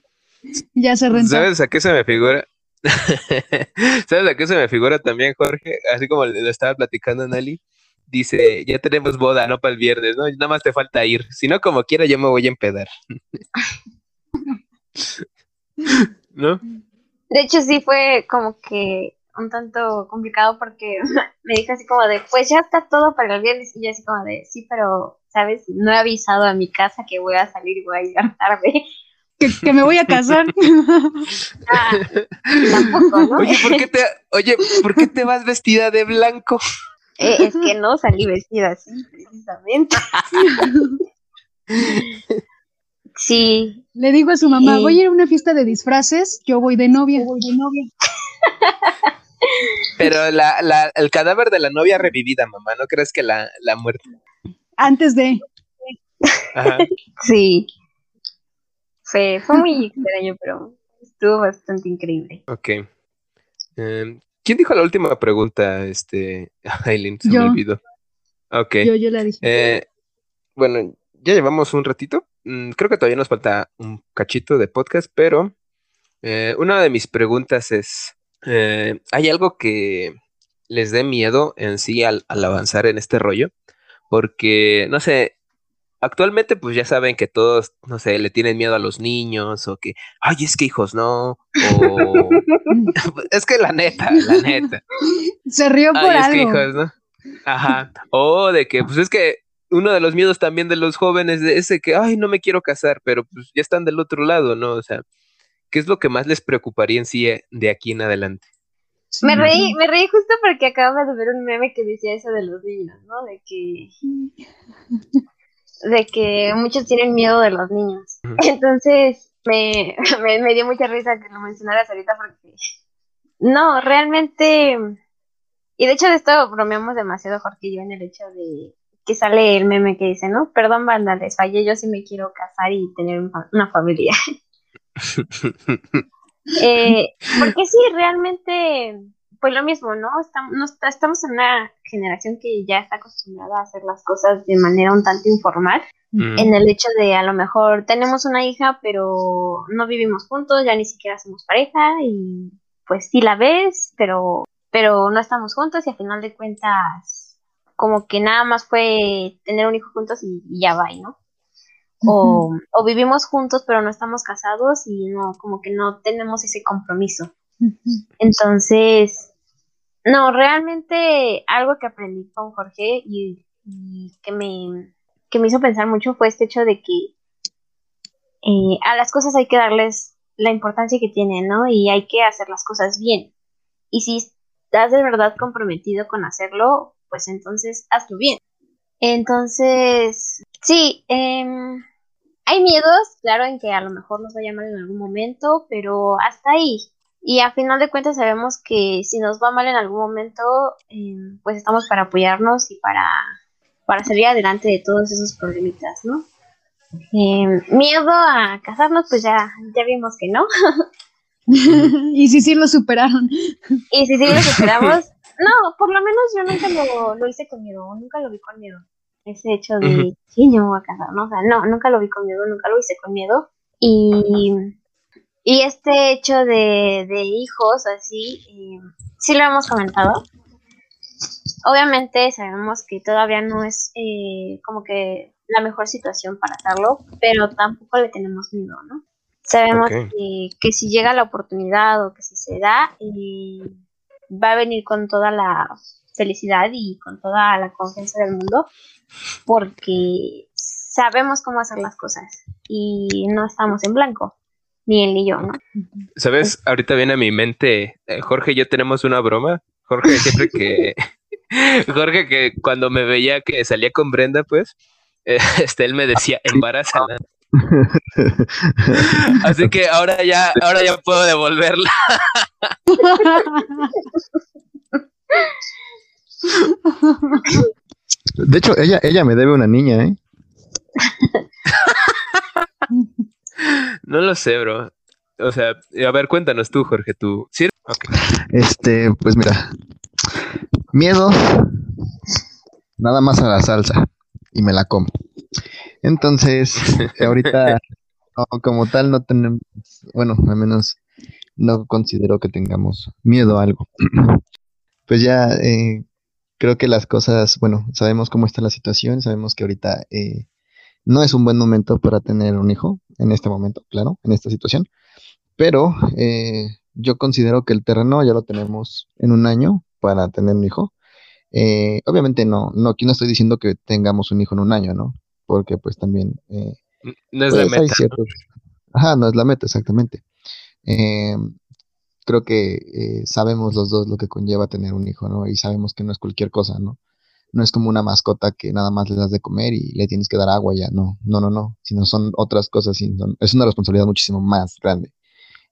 ya se rentó. ¿Sabes a qué se me figura? ¿Sabes a qué se me figura también, Jorge? Así como lo estaba platicando Nelly. Dice, ya tenemos boda, no para el viernes, ¿no? Nada más te falta ir. Si no, como quiera, yo me voy a empedar. ¿No? De hecho, sí fue como que un tanto complicado porque me dijo así como de, pues ya está todo para el viernes. Y yo así como de, sí, pero ¿sabes? No he avisado a mi casa que voy a salir y voy a llegar tarde. Que, que me voy a casar. Ah, tampoco, ¿no? Oye, ¿por qué te, oye, ¿por qué te vas vestida de blanco? Eh, es que no salí vestida así, precisamente. Sí, Le digo a su mamá, Sí. voy a ir a una fiesta de disfraces, yo voy de novia. Pero la, la, el cadáver de la novia revivida, mamá, ¿no crees que la, la muerte? Antes de, Ajá. sí. Fue, fue muy extraño, pero estuvo bastante increíble. Ok. Em, ¿Quién dijo la última pregunta, este, Aileen? Se Yo. me olvidó. Ok. yo, yo la dije. Eh, bueno, ya llevamos un ratito. Mm, creo que todavía nos falta un cachito de podcast, pero eh, una de mis preguntas es, eh, ¿hay algo que les dé miedo en sí al, al avanzar en este rollo? Porque, no sé, actualmente pues ya saben que todos, no sé, le tienen miedo a los niños o que, ay, es que hijos no, o es que la neta, la neta. Se rió por Ay, es que algo. hijos, ¿no? Ajá. O de que, pues es que uno de los miedos también de los jóvenes es de que, ay, no me quiero casar, pero pues ya están del otro lado, ¿no? O sea, ¿qué es lo que más les preocuparía en sí eh, de aquí en adelante? Me reí, me reí justo porque acababa de ver un meme que decía eso de los niños, ¿no? De que, de que muchos tienen miedo de los niños. Entonces, me, me, me dio mucha risa que lo mencionaras ahorita porque, no, realmente, y de hecho de esto bromeamos demasiado Jorge y yo en el hecho de que sale el meme que dice, ¿no? Perdón, banda, les fallé, yo sí me quiero casar y tener una familia. Eh, porque sí, realmente, pues lo mismo, ¿no? Estamos, no estamos en una generación que ya está acostumbrada a hacer las cosas de manera un tanto informal, Mm, en el hecho de a lo mejor tenemos una hija, pero no vivimos juntos, ya ni siquiera somos pareja y pues sí la ves, pero, pero no estamos juntos y a final de cuentas como que nada más fue tener un hijo juntos y, y ya va, ¿no? O, o vivimos juntos pero no estamos casados y no, como que no tenemos ese compromiso. Entonces, no, realmente algo que aprendí con Jorge y, y que me, que me hizo pensar mucho fue este hecho de que eh, a las cosas hay que darles la importancia que tienen, ¿no? Y hay que hacer las cosas bien. Y si estás de verdad comprometido con hacerlo, pues entonces hazlo bien. Entonces, sí, em, hay miedos, claro, en que a lo mejor nos vaya mal en algún momento, pero hasta ahí. Y a final de cuentas sabemos que si nos va mal en algún momento, em, pues estamos para apoyarnos y para, para salir adelante de todos esos problemitas, ¿no? Em, miedo a casarnos, pues ya, ya vimos que no. y sí, sí lo superaron. Y si sí lo superamos, no, por lo menos yo nunca lo, lo hice con miedo, nunca lo vi con miedo. Ese hecho de, Ujú. sí, yo me voy a casar, ¿no? O sea, no, nunca lo vi con miedo, nunca lo hice con miedo. Y, y este hecho de, de hijos, así, eh, sí lo hemos comentado. Obviamente sabemos que todavía no es eh, como que la mejor situación para hacerlo, pero tampoco le tenemos miedo, ¿no? Sabemos que si llega la oportunidad o que si se da, eh, va a venir con toda la felicidad y con toda la confianza del mundo, porque sabemos cómo hacer las cosas y no estamos en blanco, ni él ni yo, ¿no? ¿Sabes? Ahorita viene a mi mente, eh, Jorge y yo tenemos una broma. Jorge siempre que... Jorge que cuando me veía que salía con Brenda, pues, eh, este, él me decía, embarázala. Así que ahora ya, ahora ya puedo devolverla. De hecho, ella, ella me debe una niña, ¿eh? No lo sé, bro. O sea, a ver, cuéntanos tú, Jorge, tú. ¿Sí? Ok. Este, pues mira, miedo, nada más a la salsa y me la como. Entonces, ahorita no, como tal no tenemos, bueno, al menos no considero que tengamos miedo a algo. Pues ya eh, creo que las cosas, bueno, sabemos cómo está la situación, sabemos que ahorita eh, no es un buen momento para tener un hijo, en este momento, claro, en esta situación, pero eh, yo considero que el terreno ya lo tenemos en un año para tener un hijo. Eh, obviamente no, no, aquí no estoy diciendo que tengamos un hijo en un año, ¿no? Porque pues también... Eh, no es la pues, meta. ciertos- Ajá, no es la meta, exactamente. Eh, creo que eh, sabemos los dos lo que conlleva tener un hijo, ¿no? Y sabemos que no es cualquier cosa, ¿no? No es como una mascota que nada más le das de comer y le tienes que dar agua ya, no, no, no, no, sino son otras cosas, y son- es una responsabilidad muchísimo más grande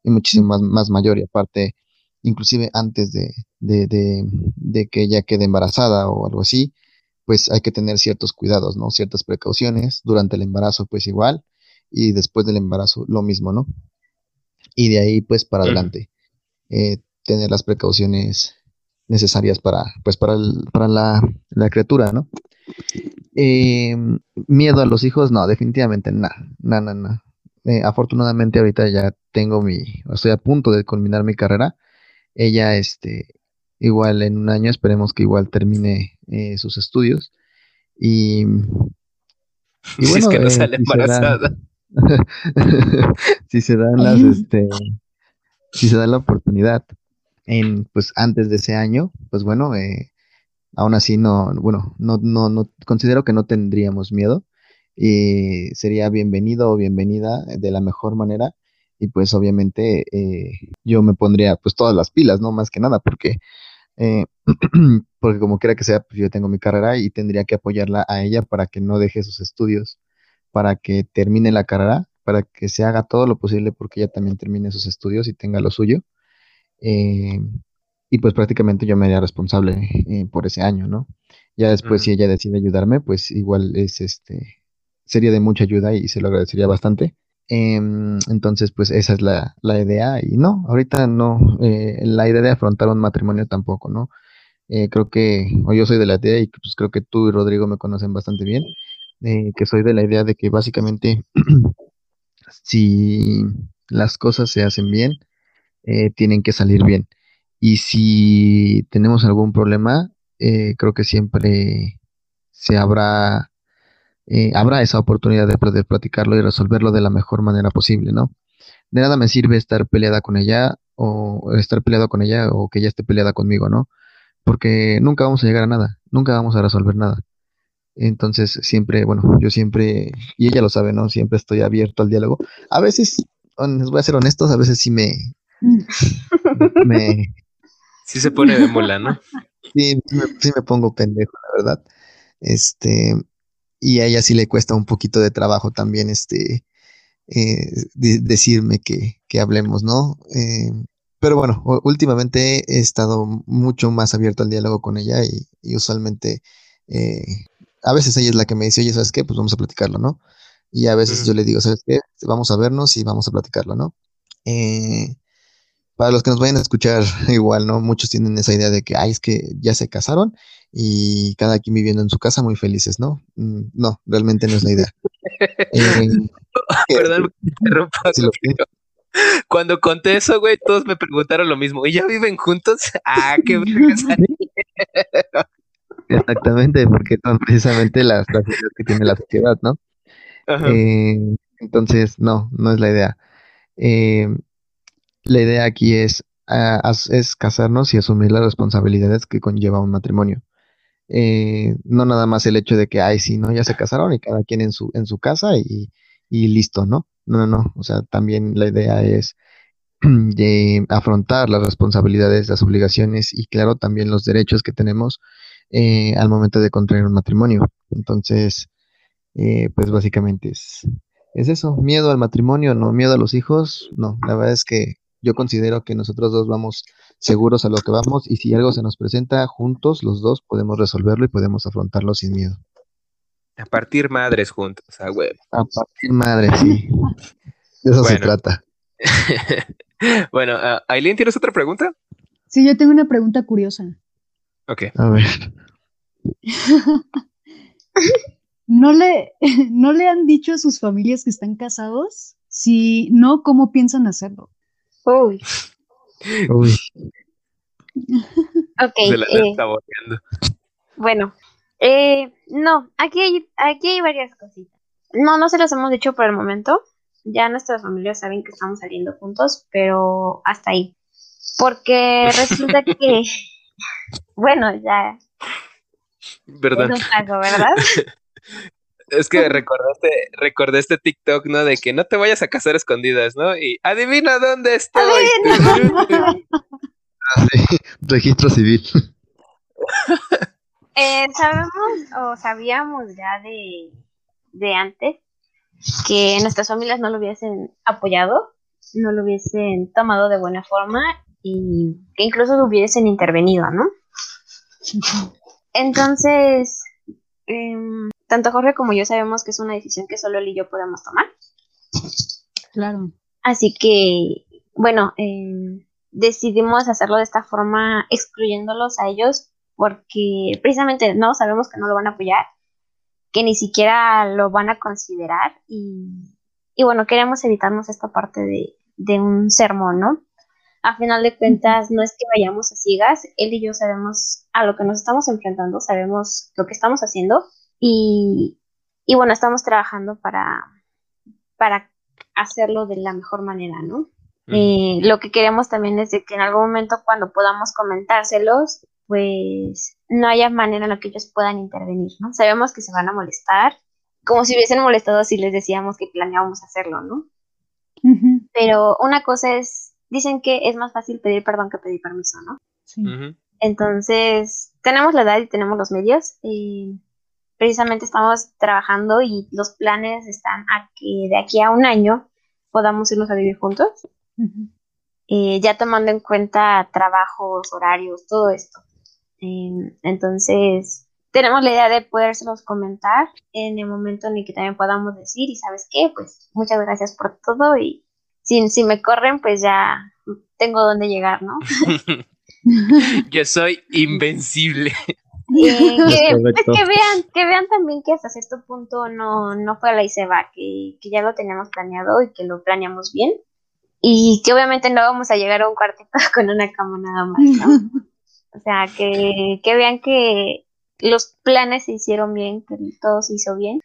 y muchísimo más, más mayor y aparte, inclusive antes de, de, de, de que ella quede embarazada o algo así, pues hay que tener ciertos cuidados, ¿no? Ciertas precauciones, durante el embarazo pues igual y después del embarazo lo mismo, ¿no? Y de ahí pues para adelante, eh, tener las precauciones necesarias para, pues para, el- para la, la criatura, ¿no? Eh, miedo a los hijos, no, definitivamente nada, nada, nada. Eh, afortunadamente ahorita ya tengo mi, estoy a punto de culminar mi carrera. Ella, este, igual en un año esperemos que igual termine eh, sus estudios. Y, y si es que no eh, sale si embarazada. si se dan las, este, si se da la oportunidad en, pues antes de ese año, pues bueno, eh, aún así no, bueno, no, no, no, considero que no tendríamos miedo y sería bienvenido o bienvenida de la mejor manera y pues obviamente eh, yo me pondría pues todas las pilas, ¿no? Más que nada porque, eh, porque como quiera que sea, pues yo tengo mi carrera y tendría que apoyarla a ella para que no deje sus estudios, para que termine la carrera, para que se haga todo lo posible porque ella también termine sus estudios y tenga lo suyo. Eh, y pues prácticamente yo me haría responsable eh, por ese año, ¿no? Ya después, si ella decide ayudarme, pues igual es este, sería de mucha ayuda y se lo agradecería bastante. Em, entonces, pues esa es la, la idea. Y no, ahorita no, eh, la idea de afrontar un matrimonio tampoco, ¿no? Creo que, o yo soy de la idea, y pues creo que tú y Rodrigo me conocen bastante bien, que soy de la idea de que básicamente si las cosas se hacen bien, eh, tienen que salir bien. Y si tenemos algún problema, eh, creo que siempre se habrá, eh, habrá esa oportunidad de platicarlo y resolverlo de la mejor manera posible, ¿no? De nada me sirve estar peleada con ella o estar peleado con ella o que ella esté peleada conmigo, ¿no? Porque nunca vamos a llegar a nada, nunca vamos a resolver nada. Entonces, siempre, bueno, yo siempre, y ella lo sabe, ¿no? Siempre estoy abierto al diálogo. A veces, les voy a ser honestos, a veces sí me, me, Sí se pone de mula, ¿no? sí, sí me, sí me pongo pendejo, la verdad. Este, y a ella sí le cuesta un poquito de trabajo también, este, eh, de- decirme que, que hablemos, ¿no? Eh, pero bueno, últimamente he estado mucho más abierto al diálogo con ella y, y usualmente, eh, a veces ella es la que me dice, oye, ¿sabes qué? Pues vamos a platicarlo, ¿no? Y a veces yo le digo, ¿sabes qué? Vamos a vernos y vamos a platicarlo, ¿no? Eh, para los que nos vayan a escuchar, igual, ¿no? Muchos tienen esa idea de que, ay, es que ya se casaron y cada quien viviendo en su casa muy felices, ¿no? Mm, No, realmente no es la idea. Eh, Perdón Cuando conté eso, güey, todos me preguntaron lo mismo. ¿Y ya viven juntos? Ah, qué. Exactamente, porque son precisamente las, ideas que tiene la sociedad, ¿no? Ajá. Eh, entonces, no, no es la idea. Eh, la idea aquí es, ah, es casarnos y asumir las responsabilidades que conlleva un matrimonio. Eh, no nada más el hecho de que, ay, sí, ¿no? Ya se casaron y cada quien en su, en su casa y, y listo, ¿no? No, no, no. O sea, también la idea es de afrontar las responsabilidades, las obligaciones y, claro, también los derechos que tenemos eh, al momento de contraer un matrimonio. Entonces, eh, pues básicamente es, es eso, miedo al matrimonio, no miedo a los hijos, no, la verdad es que yo considero que nosotros dos vamos seguros a lo que vamos y si algo se nos presenta juntos, los dos podemos resolverlo y podemos afrontarlo sin miedo. A partir madres juntos, a huevo. A partir madre, sí. De eso se trata. bueno, ah, Aileen, ¿tienes otra pregunta? Sí, yo tengo una pregunta curiosa. Ok. A ver. ¿No le, ¿No le han dicho a sus familias que están casados? Si no, ¿cómo piensan hacerlo? Uy, Uy, ok. Se la eh, está. Bueno, eh, no, aquí hay, aquí hay varias cositas. No, no se las hemos dicho por el momento. Ya nuestras familias saben que estamos saliendo juntos, pero hasta ahí. Porque resulta que, bueno, ya, Perdón. Es un pago, ¿verdad? Es que recordé este, recordé este TikTok, ¿no? De que no te vayas a casar escondidas, ¿no? Y adivina dónde estoy. Ah, sí, Registro civil. Eh, sabemos o sabíamos ya de, de antes que nuestras familias no lo hubiesen apoyado, no lo hubiesen tomado de buena forma y que incluso hubiesen intervenido, ¿no? Entonces, em, tanto Jorge como yo sabemos que es una decisión que solo él y yo podemos tomar. Claro. Así que, bueno, em, decidimos hacerlo de esta forma, excluyéndolos a ellos, porque precisamente no sabemos que no lo van a apoyar, que ni siquiera lo van a considerar y, y bueno, queremos evitarnos esta parte de, de un sermón, ¿no? A final de cuentas, no es que vayamos a ciegas, él y yo sabemos a lo que nos estamos enfrentando, sabemos lo que estamos haciendo y, y bueno, estamos trabajando para, para hacerlo de la mejor manera, ¿no? Eh, lo que queremos también es de que en algún momento cuando podamos comentárselos, pues no haya manera en la que ellos puedan intervenir, ¿no? Sabemos que se van a molestar, como si hubiesen molestado si les decíamos que planeábamos hacerlo, ¿no? Pero una cosa es, dicen que es más fácil pedir perdón que pedir permiso, ¿no? sí. Entonces, tenemos la edad y tenemos los medios. Y precisamente estamos trabajando y los planes están a que de aquí a un año podamos irnos a vivir juntos, eh, ya tomando en cuenta trabajos, horarios, todo esto. Eh, entonces, tenemos la idea de podérselos comentar en el momento en el que también podamos decir, y sabes qué, pues muchas gracias por todo y si, si me corren, pues ya tengo dónde llegar, ¿no? Yo soy invencible. Que, correcto. pues que vean, que vean también que hasta cierto punto no, no fue a la y se va, que, que ya lo teníamos planeado y que lo planeamos bien. Y que obviamente no vamos a llegar a un cuartito con una cama nada más, ¿no? O sea, que, que vean que los planes se hicieron bien, que todo se hizo bien.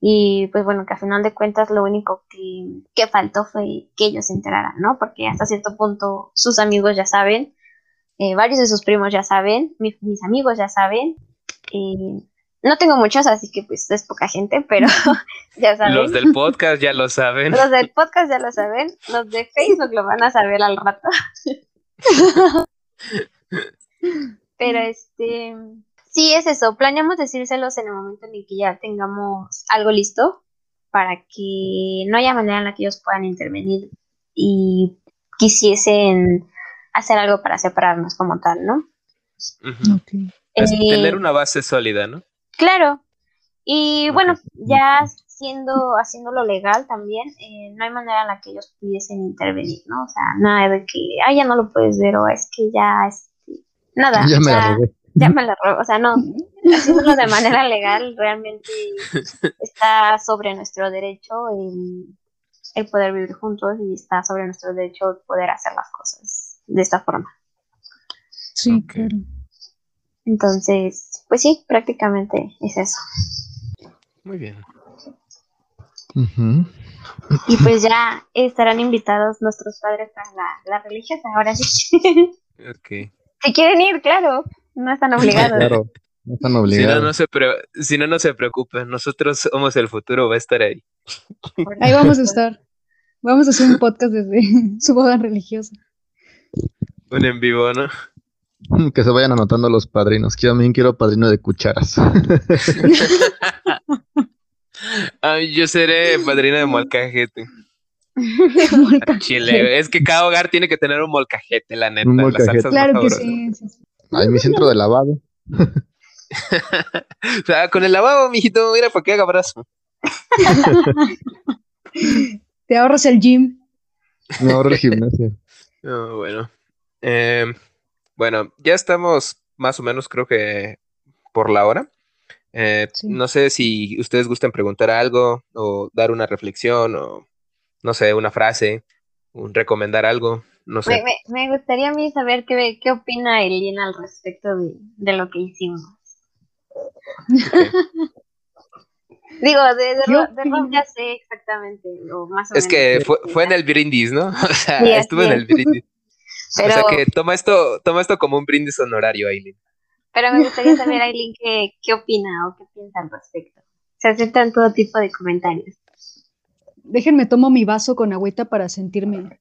Y pues bueno, que a final de cuentas lo único que, que faltó fue que ellos se enteraran, ¿no? Porque hasta cierto punto sus amigos ya saben, eh, varios de sus primos ya saben, mi- mis amigos ya saben. eh, no tengo muchos, así que pues es poca gente, pero ya saben. Los del podcast ya lo saben. Los del podcast ya lo saben, los de Facebook lo van a saber al rato. Pero este, sí es eso, planeamos decírselos en el momento en el que ya tengamos algo listo para que no haya manera en la que ellos puedan intervenir y quisiesen hacer algo para separarnos como tal, ¿no? Es Eh, tener una base sólida, ¿no? Claro. Y bueno, ya siendo, haciéndolo legal también, eh, no hay manera en la que ellos pudiesen intervenir, ¿no? O sea, nada de que, ah, ya no lo puedes ver, o es que ya, este, nada, Ya o me la sea, robé. Ya me la robé, o sea, no, haciéndolo de manera legal realmente está sobre nuestro derecho el, el poder vivir juntos y está sobre nuestro derecho el poder hacer las cosas de esta forma. Sí, claro. Entonces, pues sí, prácticamente es eso. Muy bien. Y pues ya estarán invitados nuestros padres a la, la religiosa, ahora sí. Ok. si quieren ir, claro, no están obligados. Claro, no están Si no, obligados. no se, pre- si no, no se preocupen. Nosotros somos el futuro, va a estar ahí. Ahí vamos a estar. Vamos a hacer un podcast desde su boda religiosa. Un en vivo, ¿no? Que se vayan anotando los padrinos. Que yo también quiero padrino de cucharas. Ay, yo seré padrino de molcajete. Molcajete. Chile. Es que cada hogar tiene que tener un molcajete, la neta. Un Las salsas Claro que sabrosas. sí. sí, sí. Ay, mi centro de lavado. O sea, con el lavabo, mijito, mira para que haga abrazo. Te ahorras el gym. Me ahorro el gimnasio. Ah, bueno. Eh, bueno, ya estamos más o menos, creo que por la hora. Eh, Sí. No sé si ustedes gustan preguntar algo o dar una reflexión o, no sé, una frase, un recomendar algo, no Me, sé. me, me gustaría a mí saber qué, qué opina Elina al respecto de, de lo que hicimos. Digo, de, de, ya sé exactamente, o más o Es menos. que fue, fue en el brindis, ¿no? O sea, Sí, estuve en el brindis. Pero, O sea que toma esto, toma esto como un brindis honorario, Aileen. Pero me gustaría saber, Aileen, qué, qué opina o qué piensa al respecto. Se aceptan todo tipo de comentarios. Déjenme tomo mi vaso con agüita para sentirme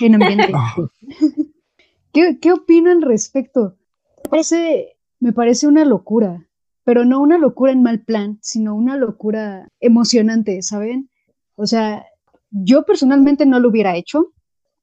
en ambiente. ¿Qué, ¿Qué opino al respecto? Me parece, me parece una locura, pero no una locura en mal plan, sino una locura emocionante, ¿saben? O sea, yo personalmente no lo hubiera hecho,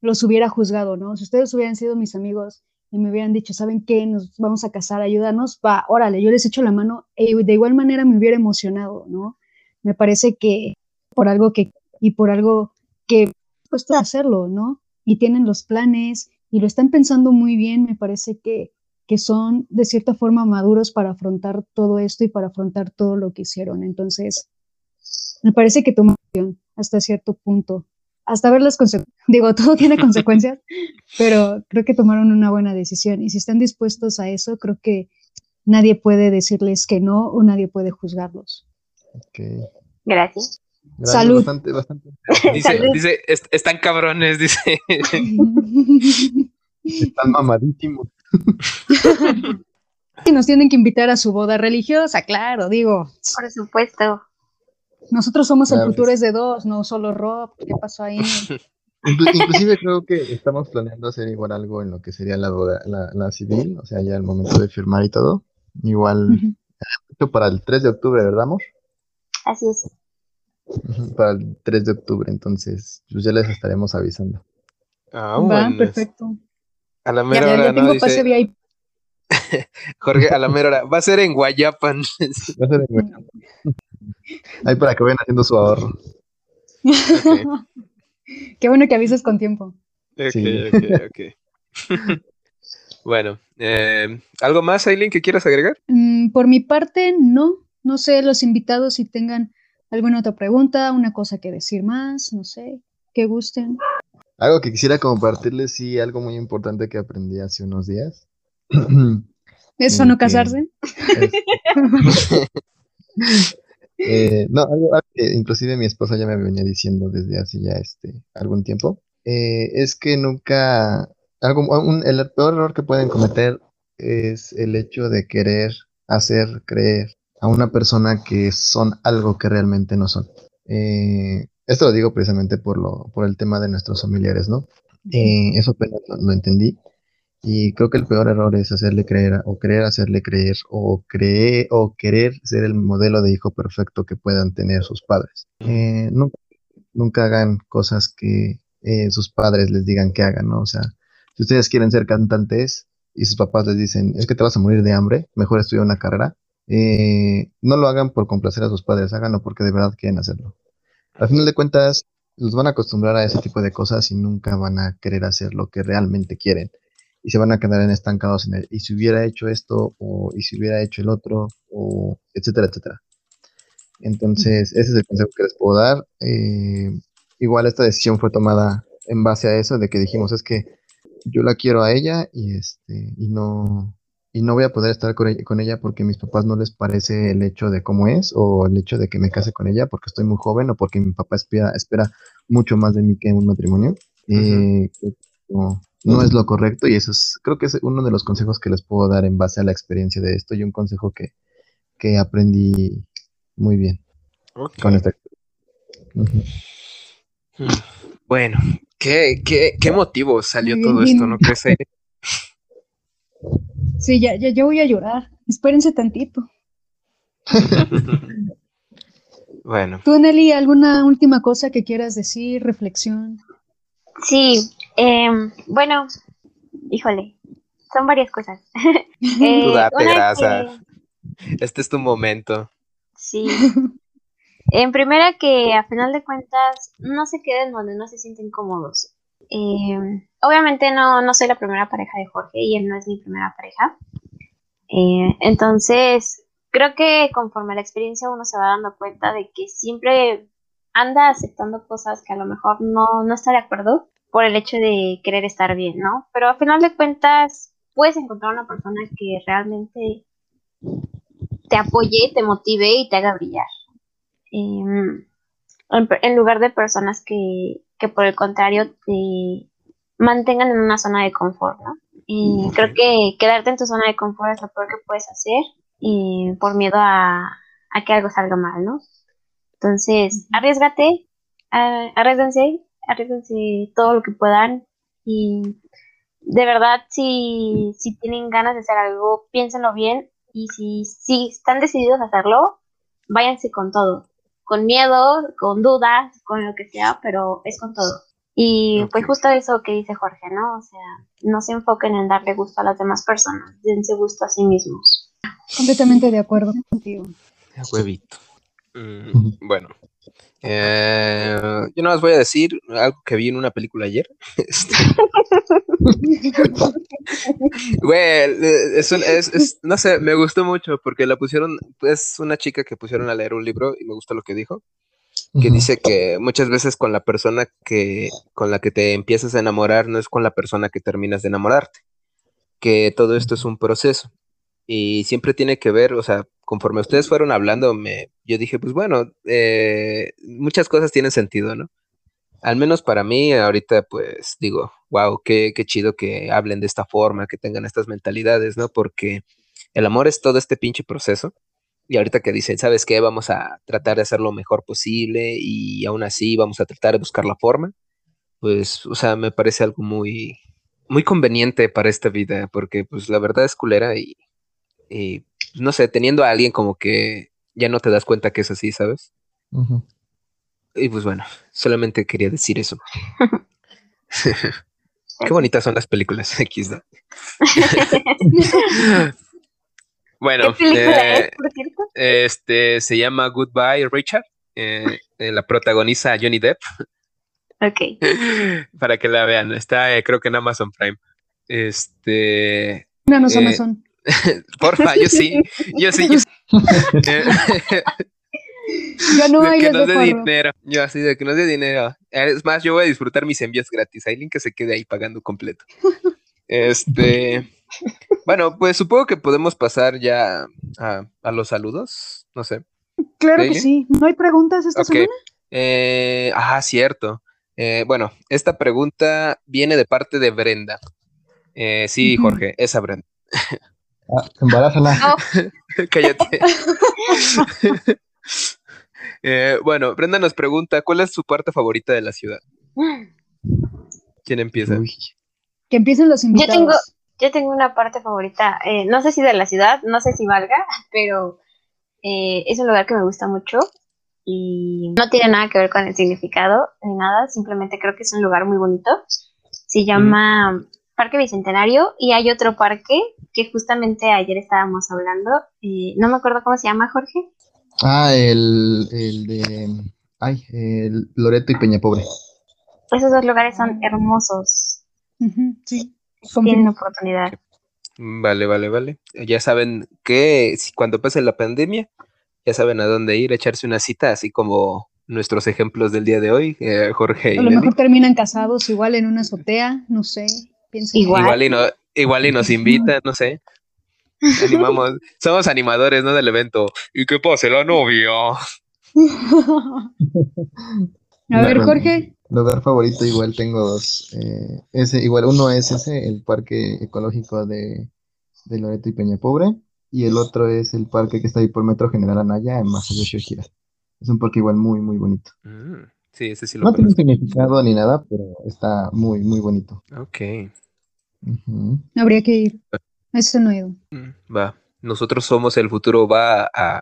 los hubiera juzgado, ¿no? Si ustedes hubieran sido mis amigos y me hubieran dicho, ¿saben qué? Nos vamos a casar, ayúdanos, va, órale, yo les echo la mano e de igual manera me hubiera emocionado, ¿no? Me parece que por algo que, y por algo que puesto a hacerlo, ¿no? Y tienen los planes y lo están pensando muy bien, me parece que, que son de cierta forma maduros para afrontar todo esto y para afrontar todo lo que hicieron. Entonces, me parece que tomaron hasta cierto punto, hasta ver las consecuencias. Digo, todo tiene consecuencias, pero creo que tomaron una buena decisión y si están dispuestos a eso, creo que nadie puede decirles que no o nadie puede juzgarlos. Ok. Gracias. Gracias, Salud. Bastante, bastante. Dice, Salud. dice, "Est- están cabrones, dice. Están mamadísimos. y nos tienen que invitar a su boda religiosa, claro, digo. Por supuesto. Nosotros somos el Claro. futuro es de dos, no solo Rob. ¿Qué pasó ahí? Inclu- inclusive creo que estamos planeando hacer igual algo en lo que sería la boda, la, la civil, o sea, ya el momento de firmar y todo. Igual, esto para el 3 de octubre, ¿verdad, amor? Así es. Para el 3 de octubre, entonces, pues ya les estaremos avisando. Ah, Va, bueno. perfecto. A la mera ya, hora, ya ¿no? tengo Dice pase VIP. Jorge, a la mera hora. Va a ser en Guayapan. Va a ser en- Ahí para que vayan haciendo su ahorro. Qué bueno que avises con tiempo. Ok, Sí. ok, ok. bueno, eh, ¿algo más, Aileen, que quieras agregar? Mm, por mi parte, no. No sé, los invitados si tengan alguna otra pregunta, una cosa que decir más, no sé, que gusten. Algo que quisiera compartirles, sí, algo muy importante que aprendí hace unos días. ¿Eso no casarse? Eh, no, algo, algo que inclusive mi esposa ya me venía diciendo desde hace ya este algún tiempo, eh, es que nunca, algo, un- el peor error que pueden cometer es el hecho de querer hacer creer a una persona que son algo que realmente no son. Eh, esto lo digo precisamente por lo, por el tema de nuestros familiares, ¿no? Eh, eso apenas lo, lo entendí. Y creo que el peor error es hacerle creer o querer hacerle creer o creer o querer ser el modelo de hijo perfecto que puedan tener sus padres. Eh, nunca, nunca hagan cosas que eh, sus padres les digan que hagan, ¿no? O sea, si ustedes quieren ser cantantes y sus papás les dicen, es que te vas a morir de hambre, mejor estudia una carrera, eh, no lo hagan por complacer a sus padres, háganlo porque de verdad quieren hacerlo. Al final de cuentas, los van a acostumbrar a ese tipo de cosas y nunca van a querer hacer lo que realmente quieren y se van a quedar estancados en el, y si hubiera hecho esto, o y si hubiera hecho el otro, o etcétera, etcétera. Entonces, ese es el consejo que les puedo dar. Eh, igual esta decisión fue tomada en base a eso, de que dijimos, es que yo la quiero a ella y este, y no, y no voy a poder estar con ella, con ella porque a mis papás no les parece el hecho de cómo es, o el hecho de que me case con ella porque estoy muy joven, o porque mi papá espera, espera mucho más de mí que un matrimonio. Eh, no, no es lo correcto y eso es, creo que es uno de los consejos que les puedo dar en base a la experiencia de esto y un consejo que, que aprendí muy bien con esta. Hmm. Bueno, ¿qué, qué, qué motivo salió todo esto, no crees? Sí, ya, ya, ya voy a llorar. Espérense tantito. Bueno, Tú, Nelly, ¿alguna última cosa que quieras decir, reflexión? Sí, em, bueno, híjole, son varias cosas. tú Eh, date una grasa. que- Este es tu momento. Sí. En primera que a final de cuentas no se queden donde no se sienten cómodos. Eh, obviamente no, no soy la primera pareja de Jorge y él no es mi primera pareja. Eh, entonces, creo que conforme la experiencia uno se va dando cuenta de que siempre anda aceptando cosas que a lo mejor no, no está de acuerdo por el hecho de querer estar bien, ¿no? Pero a final de cuentas puedes encontrar una persona que realmente te apoye, te motive y te haga brillar. Em, en lugar de personas que, que por el contrario te mantengan en una zona de confort, ¿no? Y creo que quedarte en tu zona de confort es lo peor que puedes hacer y por miedo a, a que algo salga mal, ¿no? Entonces, arriesgate, arriesganse, arriesganse todo lo que puedan y de verdad si, si tienen ganas de hacer algo, piénsenlo bien y si, si están decididos a hacerlo, váyanse con todo, con miedo, con dudas, con lo que sea, pero es con todo. Y pues justo eso que dice Jorge, ¿no? O sea, no se enfoquen en darle gusto a las demás personas, dense gusto a sí mismos. Completamente de acuerdo contigo. Huevito. Mm, bueno, eh, yo no más voy a decir algo que vi en una película ayer. Este, Güey, es, es, no sé, me gustó mucho porque la pusieron, es una chica que pusieron a leer un libro y me gusta lo que dijo, que dice que muchas veces con la persona que, con la que te empiezas a enamorar no es con la persona que terminas de enamorarte, que todo esto es un proceso y siempre tiene que ver, o sea, conforme ustedes fueron hablando, me, yo dije, pues bueno, eh, muchas cosas tienen sentido, ¿no? Al menos para mí, ahorita, pues digo, wow, qué, qué chido que hablen de esta forma, que tengan estas mentalidades, ¿no? Porque el amor es todo este pinche proceso. Y ahorita que dicen, ¿sabes qué? Vamos a tratar de hacer lo mejor posible y aún así vamos a tratar de buscar la forma. Pues, o sea, me parece algo muy, muy conveniente para esta vida, porque pues la verdad es culera y, y no sé, teniendo a alguien como que ya no te das cuenta que es así, ¿sabes? Y pues bueno, solamente quería decir eso. Qué bonitas son las películas X, bueno, eh, este se llama Goodbye Richard. Eh, eh, la protagoniza Johnny Depp. Ok. Para que la vean. Está, creo que en Amazon Prime. Este. No, no, Amazon. Porfa, yo sí, yo sí, yo sí. yo no hay que nos dé dinero. Yo así de que nos dé dinero. Es más, yo voy a disfrutar mis envíos gratis. Link que se quede ahí pagando completo. Este. Bueno, pues supongo que podemos pasar ya a, los saludos. No sé. Claro que sí. ¿No hay preguntas esta semana? Eh, ah, cierto. Eh, bueno, esta pregunta viene de parte de Brenda. Eh, sí, Jorge, esa Brenda. Ah, embarázala. Cállate. Eh, bueno, Brenda nos pregunta, ¿cuál es su parte favorita de la ciudad? ¿Quién empieza? Que empiecen los invitados. Yo tengo, yo tengo una parte favorita, eh, no sé si de la ciudad, no sé si valga, pero eh, es un lugar que me gusta mucho y no tiene nada que ver con el significado ni nada, simplemente creo que es un lugar muy bonito. Se llama Parque Bicentenario y hay otro parque que justamente ayer estábamos hablando. no me acuerdo cómo se llama, Jorge. Ah, el, el de. Ay, el Loreto y Peña Pobre. Esos dos lugares son hermosos. sí. Tienen oportunidad. Vale, vale, vale. Ya saben que si cuando pase la pandemia, ya saben a dónde ir, echarse una cita, así como nuestros ejemplos del día de hoy, eh, Jorge y A lo mejor terminan casados igual en una azotea, no sé. Igual. y, no, igual y nos invitan, no sé. Animamos, somos animadores, ¿no? Del evento. ¿Y qué pasa, la novia? A ver, Jorge. Lugar favorito, igual tengo dos. Eh, ese, igual uno es ese, el parque ecológico de, de Loreto y Peña Pobre. Y el otro es el parque que está ahí por Metro General Anaya en Masayoshi Ojira. Es un parque igual muy, muy bonito. Mm, sí, ese sí lo No tiene significado ni nada, pero está muy, muy bonito. Ok. Habría que ir. Eso no he ido. Mm, va. Nosotros somos el futuro, va a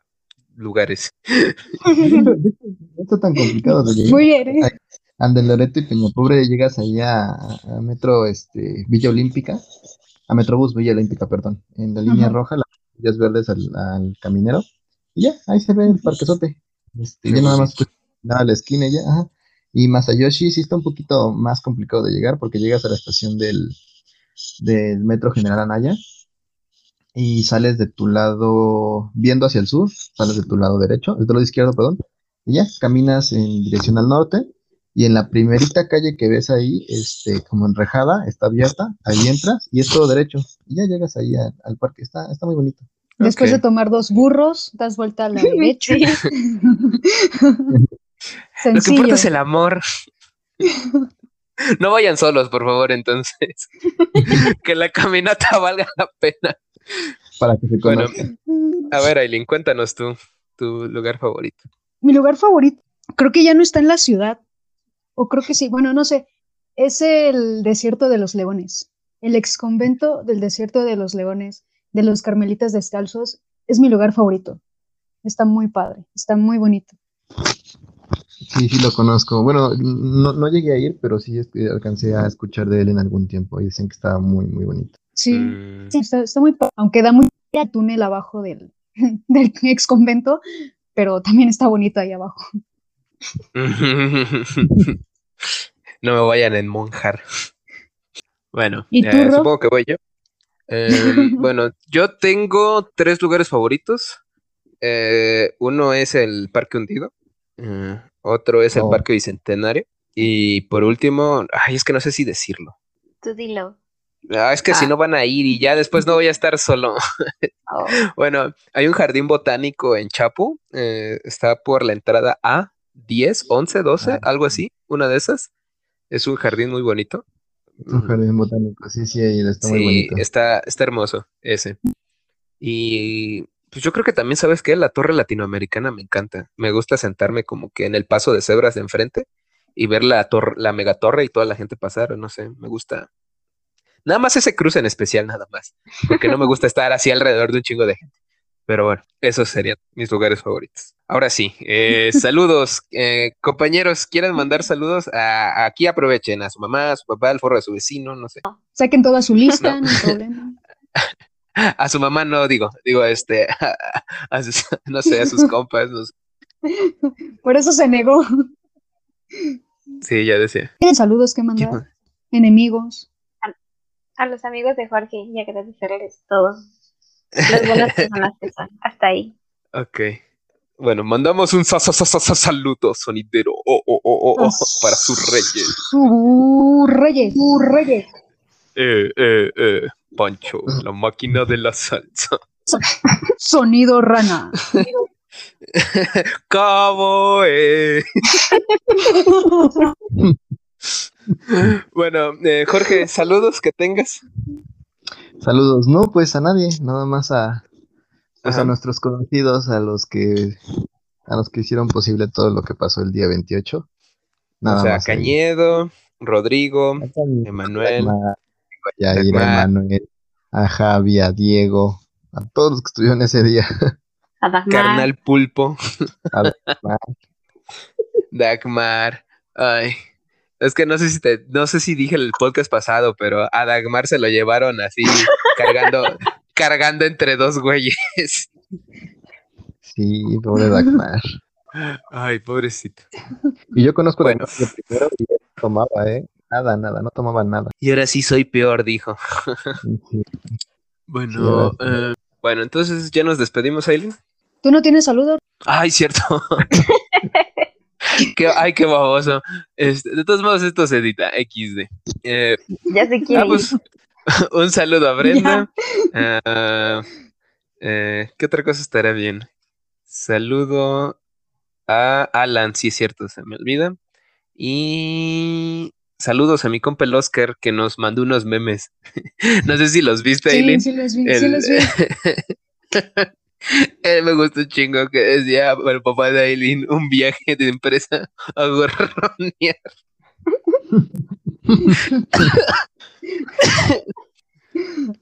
lugares. Esto tan complicado de llegar. Muy bien, ¿eh? Ande Loreto y Peñapobre llegas allá a, Metro este, Villa Olímpica, a Metrobús Villa Olímpica, perdón, en la línea roja, las villas verdes al, caminero, y ya, ahí se ve el parquezote. Este, ya nada más pues, a la esquina ya, ajá. Y Masayoshi sí está un poquito más complicado de llegar porque llegas a la estación del, del Metro General Anaya y sales de tu lado, viendo hacia el sur, sales de tu lado derecho, de tu lado izquierdo, perdón, y ya caminas en dirección al norte y en la primerita calle que ves ahí, este, como enrejada, está abierta, ahí entras y es todo derecho y ya llegas ahí al parque, está, está muy bonito. Después de tomar dos burros, das vuelta a la derecha. Lo que importa es el amor. No vayan solos, por favor, entonces. que la caminata valga la pena. Para que se Bueno, conozcan. a ver, Aileen, cuéntanos tú tu lugar favorito. Mi lugar favorito, creo que ya no está en la ciudad. O creo que sí, bueno, no sé. Es el desierto de los leones. El ex convento del desierto de los leones, de los carmelitas descalzos, es mi lugar favorito. Está muy padre, está muy bonito. Sí, sí lo conozco. Bueno, no, no llegué a ir, pero sí este, alcancé a escuchar de él en algún tiempo y dicen que estaba muy, muy bonito. Sí, Mm, sí, está, está muy padre. Aunque da muy el túnel abajo del, del ex convento, pero también está bonito ahí abajo. no me vayan a enmonjar. Bueno, ¿Y tú, eh, supongo que voy yo. Eh, bueno, yo tengo tres lugares favoritos. Eh, uno es el Parque Hundido, eh, otro es el Oh. Parque Bicentenario y por último, ay, es que no sé si decirlo. Tú dilo. Ah, es que si Ah. no van a ir y ya después no voy a estar solo. Oh, Bueno, hay un jardín botánico en Chapo, eh, está por la entrada A, 10, 11, 12, Ah. algo así, una de esas. Es un jardín muy bonito. Es un jardín botánico, sí, sí, ahí está muy Sí, bonito. está, está hermoso ese. Y pues yo creo que también, ¿sabes qué? La torre latinoamericana me encanta. Me gusta sentarme como que en el paso de cebras de enfrente y ver la torre, la megatorre y toda la gente pasar, no sé, me gusta. Nada más ese cruce en especial, nada más. Porque no me gusta estar así alrededor de un chingo de gente. Pero bueno, esos serían mis lugares favoritos. Ahora sí, eh, saludos, eh, compañeros, ¿quieren mandar saludos? A- aquí aprovechen a su mamá, a su papá, al forro de su vecino, no sé. Saquen toda su lista, No. no hay problema. A su mamá no digo, digo este, a sus- no sé, a sus compas, no sé. Por eso se negó. sí, ya decía. ¿Tienen saludos que ¿Qué mandar? Enemigos. a los amigos de Jorge y agradecerles todo. Las buenas personas que son. Hasta ahí. Ok. Bueno, mandamos un sa- sa- sa- sa- sa- saludo sonidero oh, oh, oh, oh, oh, para sus reyes. Su reyes, su reyes. Eh, eh, eh, Pancho, la máquina de la salsa. Sonido rana. Cabo, eh. Bueno, eh, Jorge, saludos que tengas. Saludos, no, pues a nadie, nada más a, pues, a nuestros conocidos, a los que a los que hicieron posible todo lo que pasó el día 28. Nada o sea, más ahí. Cañedo, Rodrigo, Emanuel. A Yair, a. Emanuel, a Javi, a Diego, a todos los que estuvieron ese día. A Dagmar. Carnal Pulpo, A Dagmar. Dagmar. Ay, es que no sé si te, no sé si dije el podcast pasado, pero a Dagmar se lo llevaron así, cargando, cargando entre dos güeyes. Sí, pobre Dagmar. Ay, pobrecito. Y yo conozco a Bueno. Dagmar de primero y tomaba, ¿eh? Nada, nada, no tomaba nada. Y ahora sí soy peor, dijo. Sí. Bueno, Sí, eh, bueno, entonces ya nos despedimos, Aileen. ¿Tú no tienes saludos? Ay, cierto. Qué- ay, qué baboso. Este, de todos modos, esto se edita, XD. Eh, Ya se quiere ah, pues, un saludo a Brenda. Eh, ¿Qué otra cosa estará bien? Saludo a Alan, sí es cierto, se me olvida. Y saludos a mi compa el Oscar que nos mandó unos memes. no sé si los viste, Sí, Aileen. sí los vi, sí los vi. Me gustó un chingo que decía el papá de Aileen un viaje de empresa a gorronear.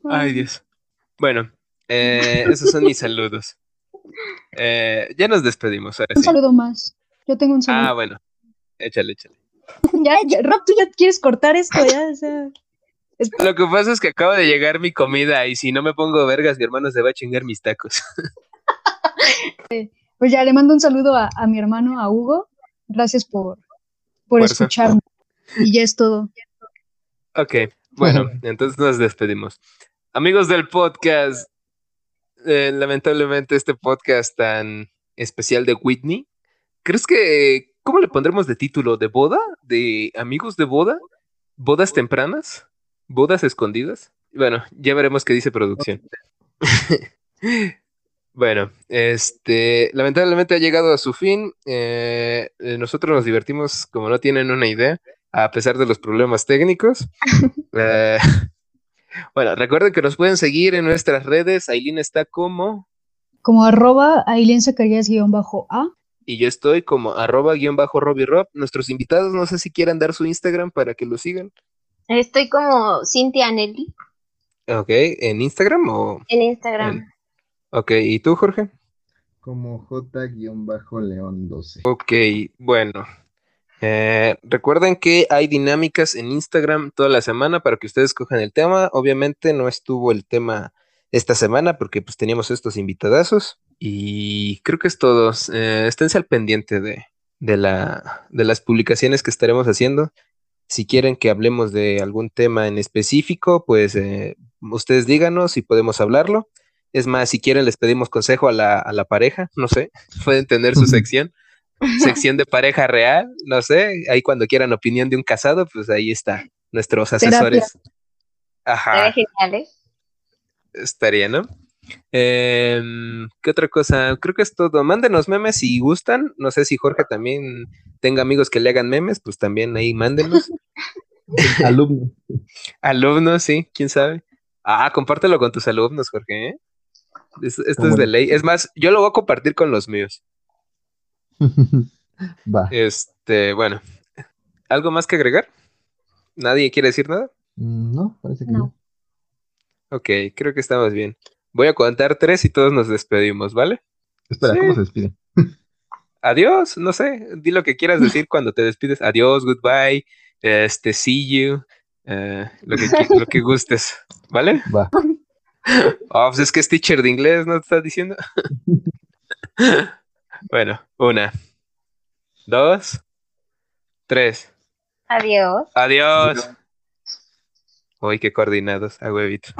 Ay, Dios. Bueno, eh, esos son mis saludos. Eh, ya nos despedimos, ahora Un sí. saludo más. Yo tengo un Ah, saludo. bueno. Échale, échale. Ya, ya, Rob, tú ya quieres cortar esto, ya, o sea. Lo que pasa es que acaba de llegar mi comida y si no me pongo vergas, mi hermano se va a chingar mis tacos. Pues ya le mando un saludo a, a mi hermano, a Hugo. Gracias por, por Fuerza. escucharme. Y ya es todo. Ok, bueno, entonces nos despedimos. Amigos del podcast, eh, lamentablemente este podcast tan especial de Whitney, ¿crees que, cómo le pondremos de título? ¿De boda? ¿De amigos de boda? ¿Bodas tempranas? ¿Bodas escondidas? Bueno, ya veremos qué dice producción. Bueno, este, lamentablemente ha llegado a su fin. eh, eh, nosotros nos divertimos como no tienen una idea. a pesar de los problemas técnicos. Eh, bueno, recuerden que nos pueden seguir en nuestras redes. Aileen está como. Como arroba Aileen bajo a Y yo estoy como arroba guion bajo Robbie Rob. Nuestros invitados, no sé si quieran dar su Instagram para que lo sigan. Estoy como Cintia Nelly. Ok, ¿en Instagram o? En Instagram. Ok, ¿y tú, Jorge? Como J-León12. Ok, bueno. Eh, recuerden que hay dinámicas en Instagram toda la semana para que ustedes cojan el tema. Obviamente no estuvo el tema esta semana porque pues teníamos estos invitadazos y creo que es todo. Eh, esténse al pendiente de, de, la, de las publicaciones que estaremos haciendo. Si quieren que hablemos de algún tema en específico, pues eh, ustedes díganos y podemos hablarlo. Es más, si quieren les pedimos consejo a la, a la pareja, no sé, pueden tener su sección sección de pareja real, no sé, ahí cuando quieran opinión de un casado, pues ahí está, nuestros asesores. Ajá. Estaría genial, ¿eh? Estaría, ¿no? Em, ¿Qué otra cosa? Creo que es todo. Mándenos memes si gustan. No sé si Jorge también tenga amigos que le hagan memes, pues también ahí mándenos. alumnos. alumnos, sí, quién sabe. Ah, compártelo con tus alumnos, Jorge. ¿eh? Esto, es de ley. Es más, yo lo voy a compartir con los míos. Va. Este, bueno. ¿Algo más que agregar? ¿Nadie quiere decir nada? Mm, no, parece que no. Ok, creo que estamos bien. Voy a contar tres y todos nos despedimos, ¿vale? Espera, ¿cómo se despide? Adiós, no sé, di lo que quieras decir cuando te despides. Adiós, goodbye, este, see you, eh, lo, que, lo que gustes, ¿vale? Va. Oh, pues es que es teacher de inglés, ¿no te estás diciendo? Bueno, una, dos, tres. Adiós. Adiós. Uy, qué coordinados, a huevito.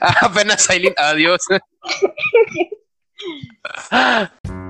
Apenas Aileen, adiós.